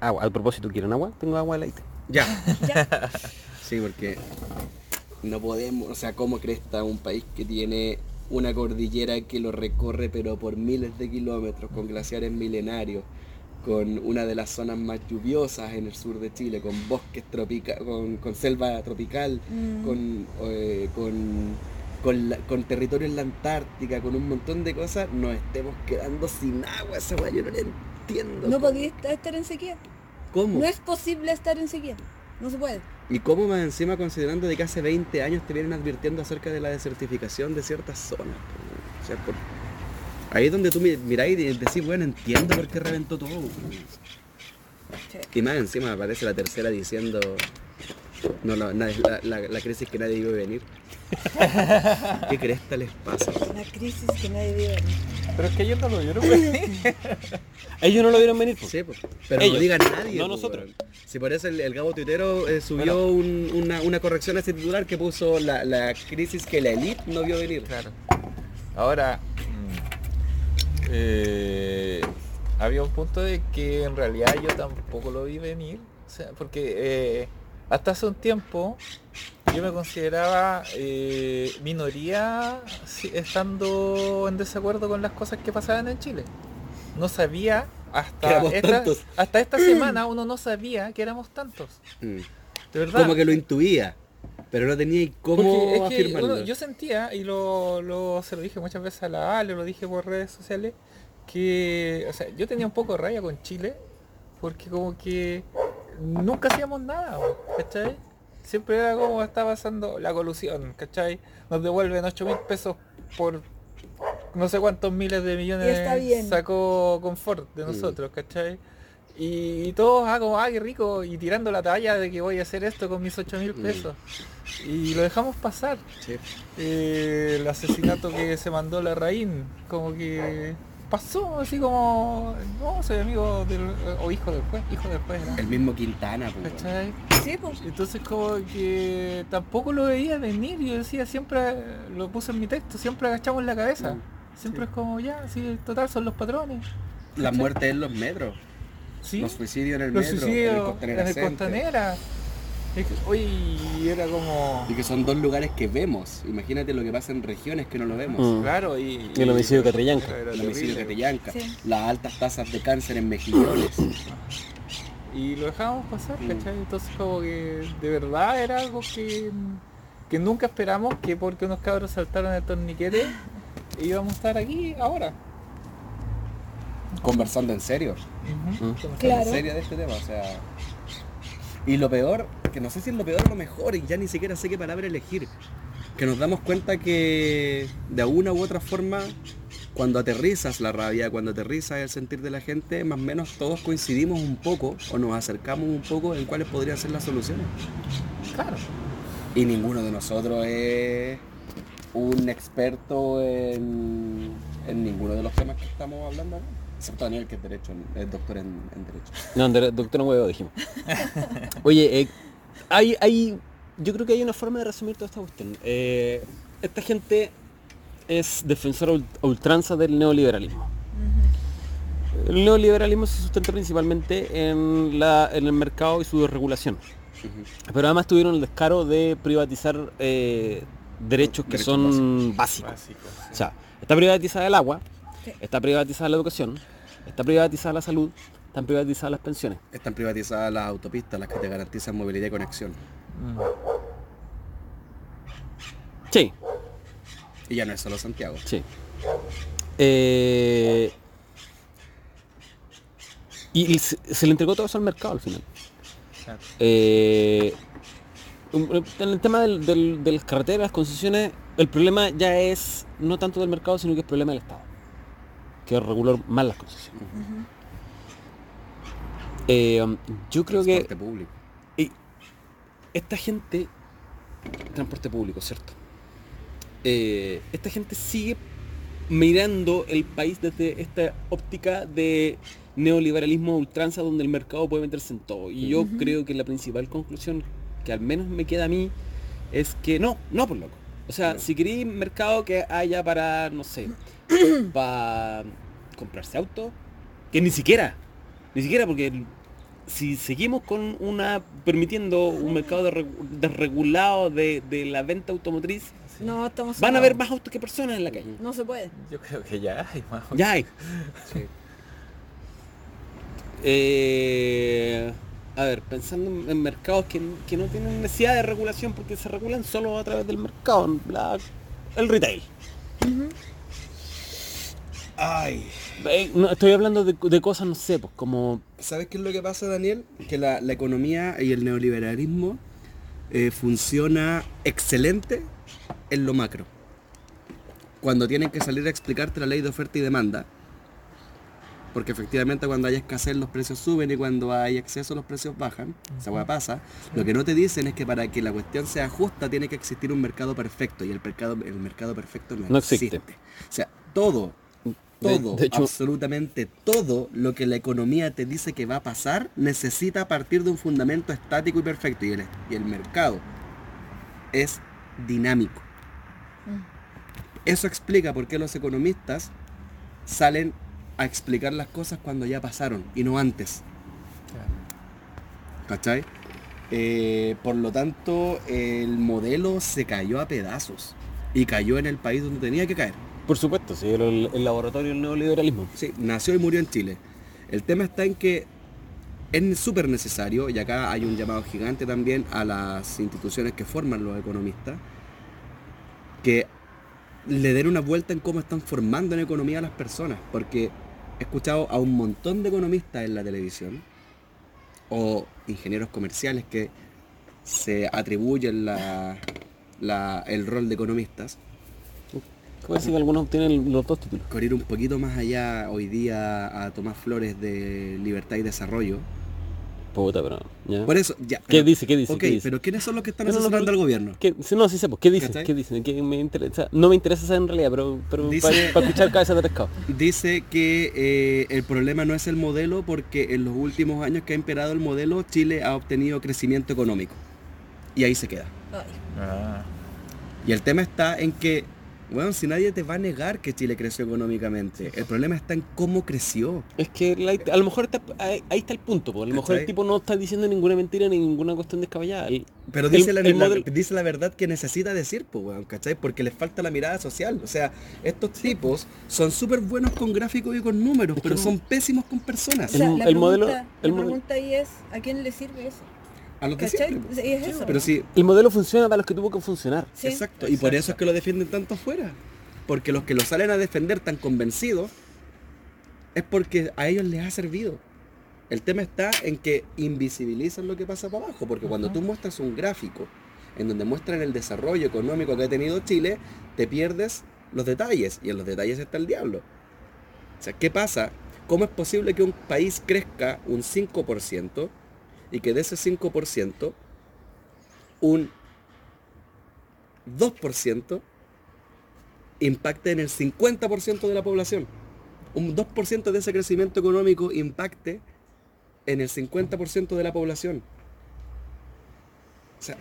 Agua. Al propósito, ¿quieren agua? Tengo agua de leite. Ya. ya. Sí, porque no podemos, o sea, ¿cómo cresta un país que tiene una cordillera que lo recorre pero por miles de kilómetros, con glaciares milenarios, con una de las zonas más lluviosas en el sur de Chile, con bosques tropicales, con, con selva tropical, Mm. con, eh, con, con, la- con territorio en la Antártica, con un montón de cosas, nos estemos quedando sin agua, esa weá yo no la entiendo. No podía estar en sequía. ¿Cómo? No es posible estar en sequía. No se puede. Y cómo más encima considerando de que hace 20 años te vienen advirtiendo acerca de la desertificación de ciertas zonas. po. O sea, por- Ahí es donde tú mi- miráis y decís, bueno, entiendo por qué reventó todo. po. Y más encima aparece la tercera diciendo, no, la, nadie- la, la- la crisis que nadie vio venir. ¿Qué cresta les pasa? La crisis que nadie vive. Pero es que ellos no lo vieron venir. Ellos no lo vieron venir. Sí, po. pero Ellos, no digan nadie. no nosotros. Si por eso el, el Gabo Tuitero eh, subió un- una, una corrección a ese titular que puso la, la crisis que la elite no vio venir. Claro. Ahora, eh, había un punto de que en realidad yo tampoco lo vi venir. O sea, porque eh, hasta hace un tiempo yo me consideraba eh, minoría estando en desacuerdo con las cosas que pasaban en Chile. No sabía hasta esta, hasta esta semana uno no sabía que éramos tantos. Mm. De verdad. Como que lo intuía, pero no tenía cómo es que afirmarlo. uno- yo sentía, y lo, lo- se lo dije muchas veces a la Ale, lo dije por redes sociales, que o sea, yo tenía un poco de raya con Chile, porque como que nunca hacíamos nada, ¿cachai? Siempre era como está pasando la colusión, ¿cachai? Nos devuelven 8 mil pesos por no sé cuántos miles de millones sacó Confort de Mm. nosotros, ¿cachai? Y, y todos, ah, como, ah, qué rico, y tirando la talla de que voy a hacer esto con mis 8 mil Mm. pesos. Y lo dejamos pasar. Eh, el asesinato que se mandó la Raín, como que pasó así como, no, soy amigo del, o hijo del juez, hijo del juez. era. El mismo Quintana, pues, pues. Entonces como que tampoco lo veía venir, yo decía siempre, lo puse en mi texto, siempre agachamos la cabeza. Mm, Siempre sí. es como ya, sí, total, son los patrones. La muerte en los metros. Sí, Los suicidios en el los metro. en el en Costanera el Center. Costanera. Oye, era como... Y que son dos lugares que vemos. Imagínate lo que pasa en regiones que no lo vemos. Mm. Claro, y... Y el homicidio de Catrillanca. Era El homicidio de. Catrillanca, Sí. las altas tasas de cáncer en mejillones. Y lo dejábamos pasar, Mm. ¿cachai? Entonces como que de verdad era algo que, que nunca esperamos que porque unos cabros saltaron el torniquete íbamos a estar aquí ahora. Conversando en serio. Mm. Claro. En serio de este tema, o sea. Y lo peor, que no sé si es lo peor o lo mejor, y ya ni siquiera sé qué palabra elegir. Que nos damos cuenta que de una u otra forma, cuando aterrizas la rabia, cuando aterrizas el sentir de la gente, más o menos todos coincidimos un poco o nos acercamos un poco en cuáles podrían ser las soluciones. Claro. Y ninguno de nosotros es un experto en, en ninguno de los temas que estamos hablando ahora. Excepto Daniel, que es, derecho, en- es doctor en, en Derecho. No, doctor no huevo, dijimos. Oye, eh, hay, hay, yo creo que hay una forma de resumir toda esta cuestión. Eh, esta gente es defensora a ultranza del neoliberalismo. El neoliberalismo se sustenta principalmente en, la, en el mercado y su desregulación. Pero además tuvieron el descaro de privatizar eh, derechos que Derechos son básicos. Básico. O sea, está privatizada el agua, Sí. está privatizada la educación, está privatizada la salud, están privatizadas las pensiones. Están privatizadas las autopistas, las que te garantizan movilidad y conexión. Mm. Sí, Y ya no es solo Santiago. sí. Eh, y y se, se le entregó todo eso al mercado al final. Eh, en el tema del, del- de las carreteras, las concesiones, el problema ya es no tanto del mercado, sino que es problema del Estado, que regular mal las concesiones. Eh, yo creo que Transporte público. y esta gente, transporte público, ¿cierto? Eh, esta gente sigue mirando el país desde esta óptica de neoliberalismo a ultranza donde el mercado puede meterse en todo. Y yo creo que la principal conclusión que al menos me queda a mí es que no, no por loco. O sea, No. si queréis mercado que haya para, no sé, para comprarse auto, que ni siquiera, ni siquiera porque si seguimos con una permitiendo un mercado desre- desregulado de, de la venta automotriz, No, estamos van a haber más autos que personas en la calle. No se puede. Yo creo que ya hay más. Ya hay. Sí. Eh, a ver, pensando en, mercados que, que no tienen necesidad de regulación porque se regulan solo a través del mercado, la- el retail. Ay. Eh, no, estoy hablando de, de cosas, no sé, pues como... ¿Sabes qué es lo que pasa, Daniel? Que la, la economía y el neoliberalismo eh, funciona excelente en lo macro. Cuando tienen que salir a explicarte la ley de oferta y demanda, porque efectivamente cuando hay escasez los precios suben y cuando hay exceso los precios bajan, esa hueá pasa. Lo que no te dicen es que para que la cuestión sea justa tiene que existir un mercado perfecto y el mercado, el mercado perfecto no, No existe. existe. O sea, todo, De- todo, de hecho- absolutamente todo lo que la economía te dice que va a pasar necesita partir de un fundamento estático y perfecto y el, y el mercado es dinámico. Eso explica por qué los economistas salen a explicar las cosas cuando ya pasaron y no antes. ¿Cachai? Eh, por lo tanto, el modelo se cayó a pedazos y cayó en el país donde tenía que caer. Por supuesto, sí, era el, el laboratorio del neoliberalismo. Sí, nació y murió en Chile. El tema está en que es súper necesario, y acá hay un llamado gigante también a las instituciones que forman los economistas, que le den una vuelta en cómo están formando en economía a las personas, porque he escuchado a un montón de economistas en la televisión, o ingenieros comerciales que se atribuyen la- la- el rol de economistas, Puede ser que algunos obtienen los dos títulos. Por ir un poquito más allá hoy día a Tomás Flores de Libertad y Desarrollo. Puta, pero. ¿ya? Por eso, ya. ¿Qué pero- dice? ¿Qué dice? Ok, ¿Qué dice? pero ¿quiénes son los que están No, no, no, asesorando al gobierno? ¿Qué- no, sí sé, pues, ¿qué dicen? ¿Cachai? ¿Qué dicen? ¿Qué me interesa? No me interesa saber en realidad, pero, pero Dice- para, escuchar cabeza de pescado. Dice que eh, el problema no es el modelo porque en los últimos años que ha imperado el modelo, Chile ha obtenido crecimiento económico. Y ahí se queda. Ay, Ah. Y el tema está en que, bueno, si nadie te va a negar que Chile creció económicamente, el problema está en cómo creció. Es que la- a lo mejor está- ahí, ahí está el punto, pues. a lo mejor el tipo no está diciendo ninguna mentira ni ninguna cuestión descabellada. El- Pero el- dice, la, el la- dice la verdad que necesita decir, pues, weón, ¿cachai? Porque les falta la mirada social. O sea, estos tipos son súper buenos con gráficos y con números, Es pero son pésimos con personas. o sea, la el modelo- pregunta- el la modelo- pregunta ahí es, ¿a quién le sirve eso? A los de ¿Cachai? siempre. Sí, es eso. Pero sí, El modelo funciona para los que tuvo que funcionar. Sí. exacto. Y por eso es que lo defienden tanto afuera. Porque los que lo salen a defender tan convencidos es porque a ellos les ha servido. El tema está en que invisibilizan lo que pasa para abajo, porque cuando tú muestras un gráfico en donde muestran el desarrollo económico que ha tenido Chile, te pierdes los detalles, y en los detalles está el diablo. O sea, ¿qué pasa? ¿Cómo es posible que un país crezca un 5% y que de ese 5% un 2% impacte en el 50% de la población? Un 2% de ese crecimiento económico impacte en el 50% de la población. O sea,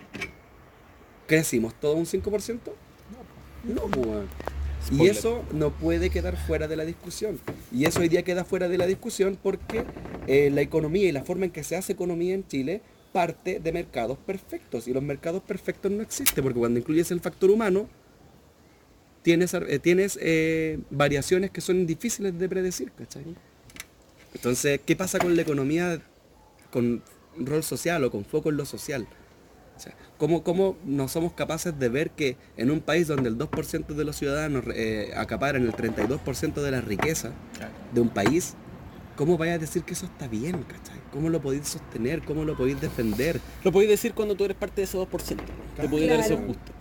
¿crecimos todo un 5%? No, pues, Y eso no puede quedar fuera de la discusión. Y eso hoy día queda fuera de la discusión porque eh, la economía y la forma en que se hace economía en Chile parte de mercados perfectos. Y los mercados perfectos no existen porque cuando incluyes el factor humano, tienes, eh, tienes eh, variaciones que son difíciles de predecir, ¿cachai? Entonces, ¿qué pasa con la economía con rol social o con foco en lo social? O sea, ¿cómo, cómo no somos capaces de ver que en un país donde el 2% de los ciudadanos eh, acaparan el 32% de la riqueza de un país, ¿cómo vayas a decir que eso está bien, ¿cachai? ¿Cómo lo podéis sostener? ¿Cómo lo podéis defender? Lo podéis decir cuando tú eres parte de ese 2%. Te podéis dar ese Claro. gusto.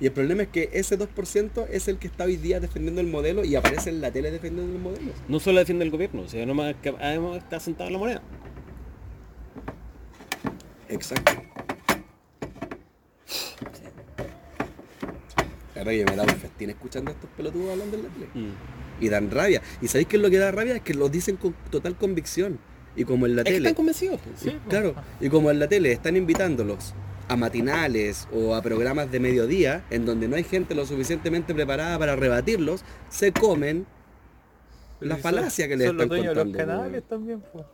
Y el problema es que ese 2% es el que está hoy día defendiendo el modelo y aparece en la tele defendiendo el modelo. No solo defiende el gobierno, o sea, nomás que además está sentado en la moneda. Exacto. Me da un festín escuchando a estos pelotudos hablando en la tele. Mm. Y dan rabia. ¿Y sabéis qué es lo que da rabia? Es que lo dicen con total convicción. Y como en la Es que tele. están convencidos. pues. Sí, pues. Claro, y como en la tele están invitándolos a matinales o a programas de mediodía, en donde no hay gente lo suficientemente preparada para rebatirlos, se comen la falacia que los están contando. los canales también, pues.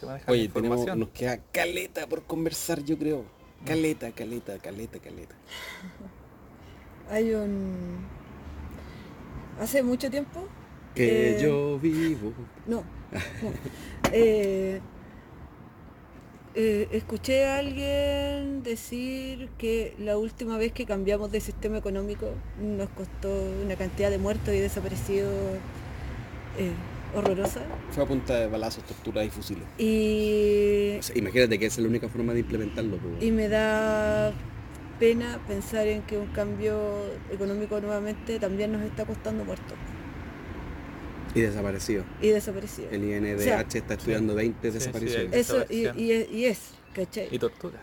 Se maneja la Oye, tenemos, nos queda caleta por conversar, yo creo. Caleta, caleta, caleta, caleta. Hay un... Hace mucho tiempo... Que eh, yo vivo. No. no. Eh, eh, escuché a alguien decir que la última vez que cambiamos de sistema económico nos costó una cantidad de muertos y desaparecidos eh, horrorosa. Fue a punta de balazos, torturas y fusiles. Y, O sea, imagínate que esa es la única forma de implementarlo. weón. y me da pena pensar en que un cambio económico nuevamente también nos está costando muertos Y desaparecido. y desaparecidos. El INDH O sea, está estudiando 20 sí, desapariciones. hay- Eso, y, y es- y es, ¿cachai? Y tortura.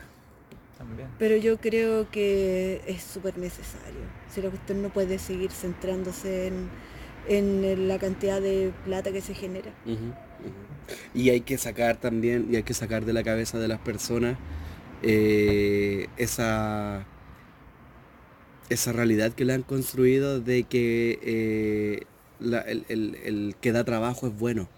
También. Pero yo creo que es súper necesario. Si la cuestión no puede seguir centrándose en, en la cantidad de plata que se genera. Y hay que sacar también, y hay que sacar de la cabeza de las personas eh, esa, esa realidad que le han construido de que eh, el, el- el que da trabajo es bueno.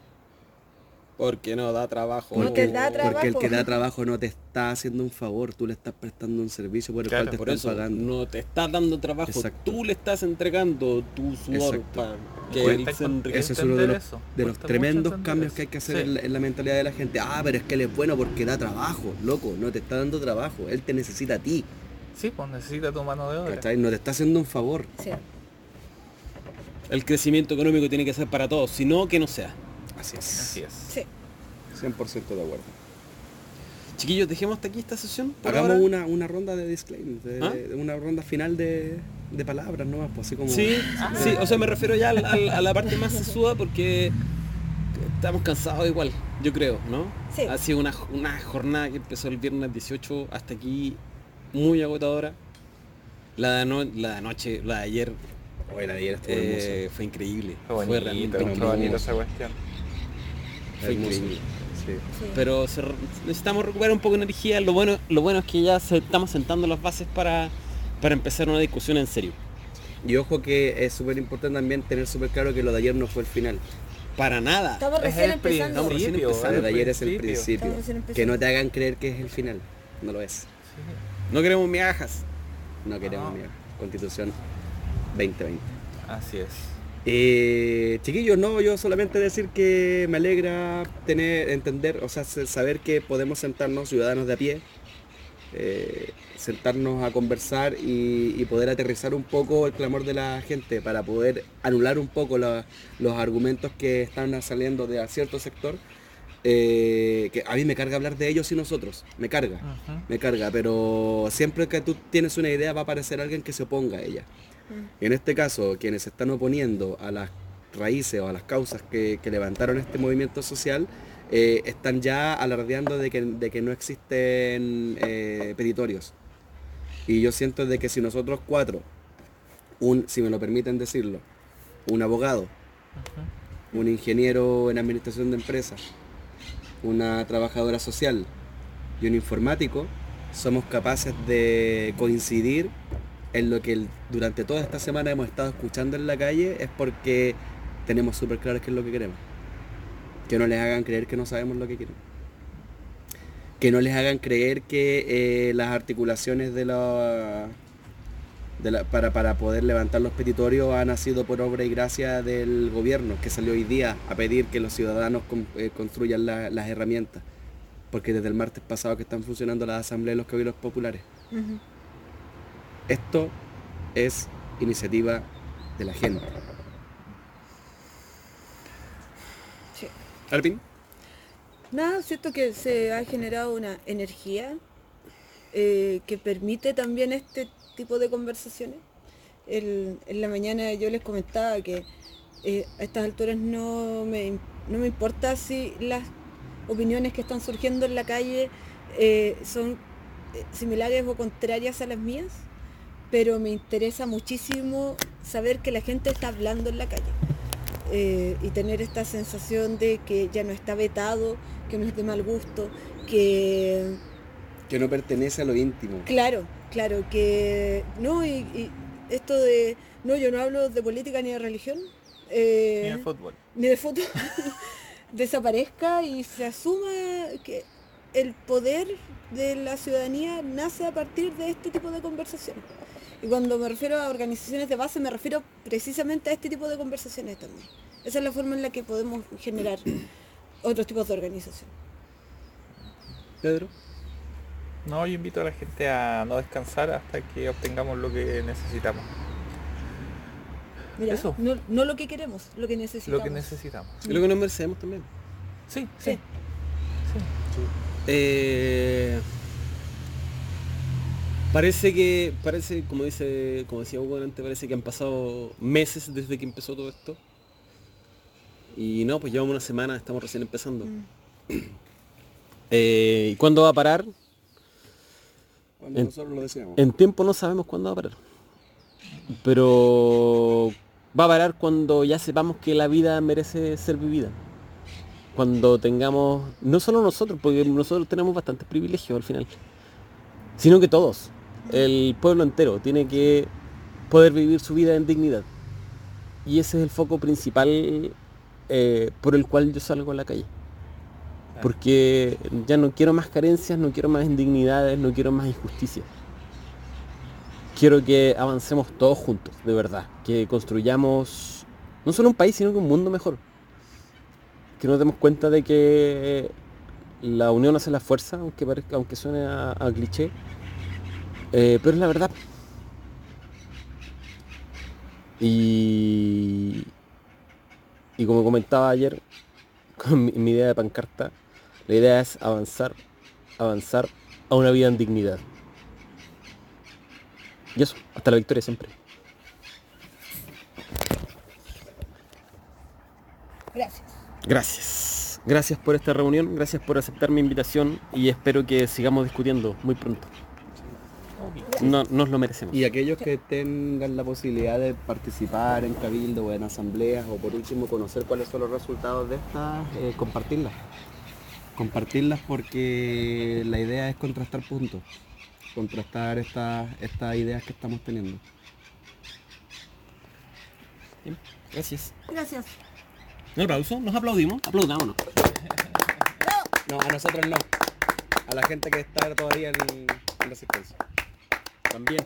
Porque no da trabajo. No te da Porque el que trabajo. da trabajo no te está haciendo un favor, tú le estás prestando un servicio por el Claro, cual te Por están eso pagando. no te estás dando trabajo, Exacto. tú le estás entregando tu sudor para que él se. Ese es uno de los, eso, de los tremendos cambios eso. que hay que hacer Sí. en, la, en la mentalidad de la gente. Ah, pero es que él es bueno porque da trabajo, loco, no te está dando trabajo, él te necesita a ti, Sí, pues necesita tu mano de obra. ¿cachai? No te está haciendo un favor. Sea, El crecimiento económico tiene que ser para todos, si no, que no sea. Así es. Así es. sí. 100% de acuerdo. Chiquillos, dejemos hasta aquí esta sesión. Hagamos ahora. una, una ronda de disclaimer, de, ¿Ah? de- una ronda final de, de palabras nomás, pues así como... Sí, sí, o sea, me refiero ya al- al- a la parte más sesuda porque estamos cansados igual, yo creo, ¿no? Sí. Ha sido una, una jornada que empezó el viernes 18 hasta aquí muy agotadora. La de, ano- la de anoche, la de ayer Oye, la de ayer estuvo eh, fue increíble. Fue bonito, realmente qué hermoso. bonito esa cuestión. Fue hermoso. increíble. Sí. Sí. Pero se necesitamos recuperar un poco de energía. Lo bueno, lo bueno es que ya se- estamos sentando las bases para, para empezar una discusión en serio. Y ojo que es súper importante también tener súper claro que lo de ayer no fue el final. Para nada. Estamos Es recién el empezando. Estamos recién principio, empezando. Lo de ayer es el principio. Que no te hagan creer que es el final. No lo es. No queremos migajas. No queremos No. mirar. Constitución 2020. Así es. Eh, chiquillos, no, yo solamente decir que me alegra tener, entender, o sea, se- saber que podemos sentarnos, ciudadanos de a pie, eh, sentarnos a conversar y, y poder aterrizar un poco el clamor de la gente para poder anular un poco la- los argumentos que están saliendo de a cierto sector. eh, que a mí me carga hablar de ellos y nosotros, me carga, me carga, pero siempre que tú tienes una idea va a aparecer alguien que se oponga a ella. Mm. En este caso, quienes se están oponiendo a las raíces o a las causas que, que levantaron este movimiento social, eh, están ya alardeando de que, de que no existen eh, petitorios. Y yo siento de que si nosotros cuatro, un, si me lo permiten decirlo, un abogado, un ingeniero en administración de empresas, una trabajadora social y un informático, somos capaces de coincidir en lo que durante toda esta semana hemos estado escuchando en la calle es porque tenemos súper claro qué es lo que queremos. Que no les hagan creer que no sabemos lo que quieren. Que no les hagan creer que eh, las articulaciones de la, para, para poder levantar los petitorios han nacido por obra y gracia del gobierno que salió hoy día a pedir que los ciudadanos eh, construyan la- las herramientas. Porque desde el martes pasado que están funcionando las asambleas de los cabildos populares. Ujú. Esto es iniciativa de la gente. Sí. Alpin. Nada, siento que se ha generado una energía eh, que permite también este tipo de conversaciones. El- en la mañana yo les comentaba que eh, a estas alturas no me, no me importa si las opiniones que están surgiendo en la calle eh, son similares o contrarias a las mías, pero me interesa muchísimo saber que la gente está hablando en la calle eh, y tener esta sensación de que ya no está vetado, que no es de mal gusto, que Que no pertenece a lo íntimo. claro, claro, que no, y, y esto de, no, yo no hablo de política ni de religión, eh, Ni el fútbol. ni de fútbol, desaparezca y se asuma que el poder de la ciudadanía nace a partir de este tipo de conversaciones. Y cuando me refiero a organizaciones de base, me refiero precisamente a este tipo de conversaciones también. Esa es la forma en la que podemos generar otros tipos de organización. Pedro. No, yo invito a la gente a no descansar hasta que obtengamos lo que necesitamos. Mira, Eso. No, no lo que queremos, lo que necesitamos. Lo que necesitamos. Y lo que nos merecemos también. Sí, Sí. sí. Eh, parece que, parece, como dice, como decía Hugo antes, parece que han pasado meses desde que empezó todo esto. Y no, pues llevamos una semana, estamos recién empezando. Mm. Eh, ¿Y cuándo va a parar? Cuando En- nosotros lo decíamos. En tiempo no sabemos cuándo va a parar. Pero va a parar cuando ya sepamos que la vida merece ser vivida. Cuando tengamos, no solo nosotros, porque nosotros tenemos bastantes privilegios al final, sino que todos, el pueblo entero, tiene que poder vivir su vida en dignidad. Y ese es el foco principal eh, por el cual yo salgo a la calle. Porque ya no quiero más carencias, no quiero más indignidades, no quiero más injusticias. Quiero que avancemos todos juntos, de verdad. Que construyamos no solo un país, sino que un mundo mejor. Que nos demos cuenta de que la unión hace la fuerza, aunque parezca, aunque suene a, a cliché. Eh, pero es la verdad. Y, y como comentaba ayer con mi, mi idea de pancarta, la idea es avanzar avanzar a una vida en dignidad. Y eso, hasta la victoria siempre. Gracias. Gracias. Gracias por esta reunión, gracias por aceptar mi invitación y espero que sigamos discutiendo muy pronto. No, nos lo merecemos. Y aquellos que tengan la posibilidad de participar en cabildo o en asambleas o por último conocer cuáles son los resultados de estas, eh, compartirlas. Compartirlas porque la idea es contrastar puntos, contrastar estas, estas ideas que estamos teniendo. Gracias. Gracias. Un aplauso, nos aplaudimos, aplaudámonos. No, a nosotros no. A la gente que está todavía en, en resistencia también.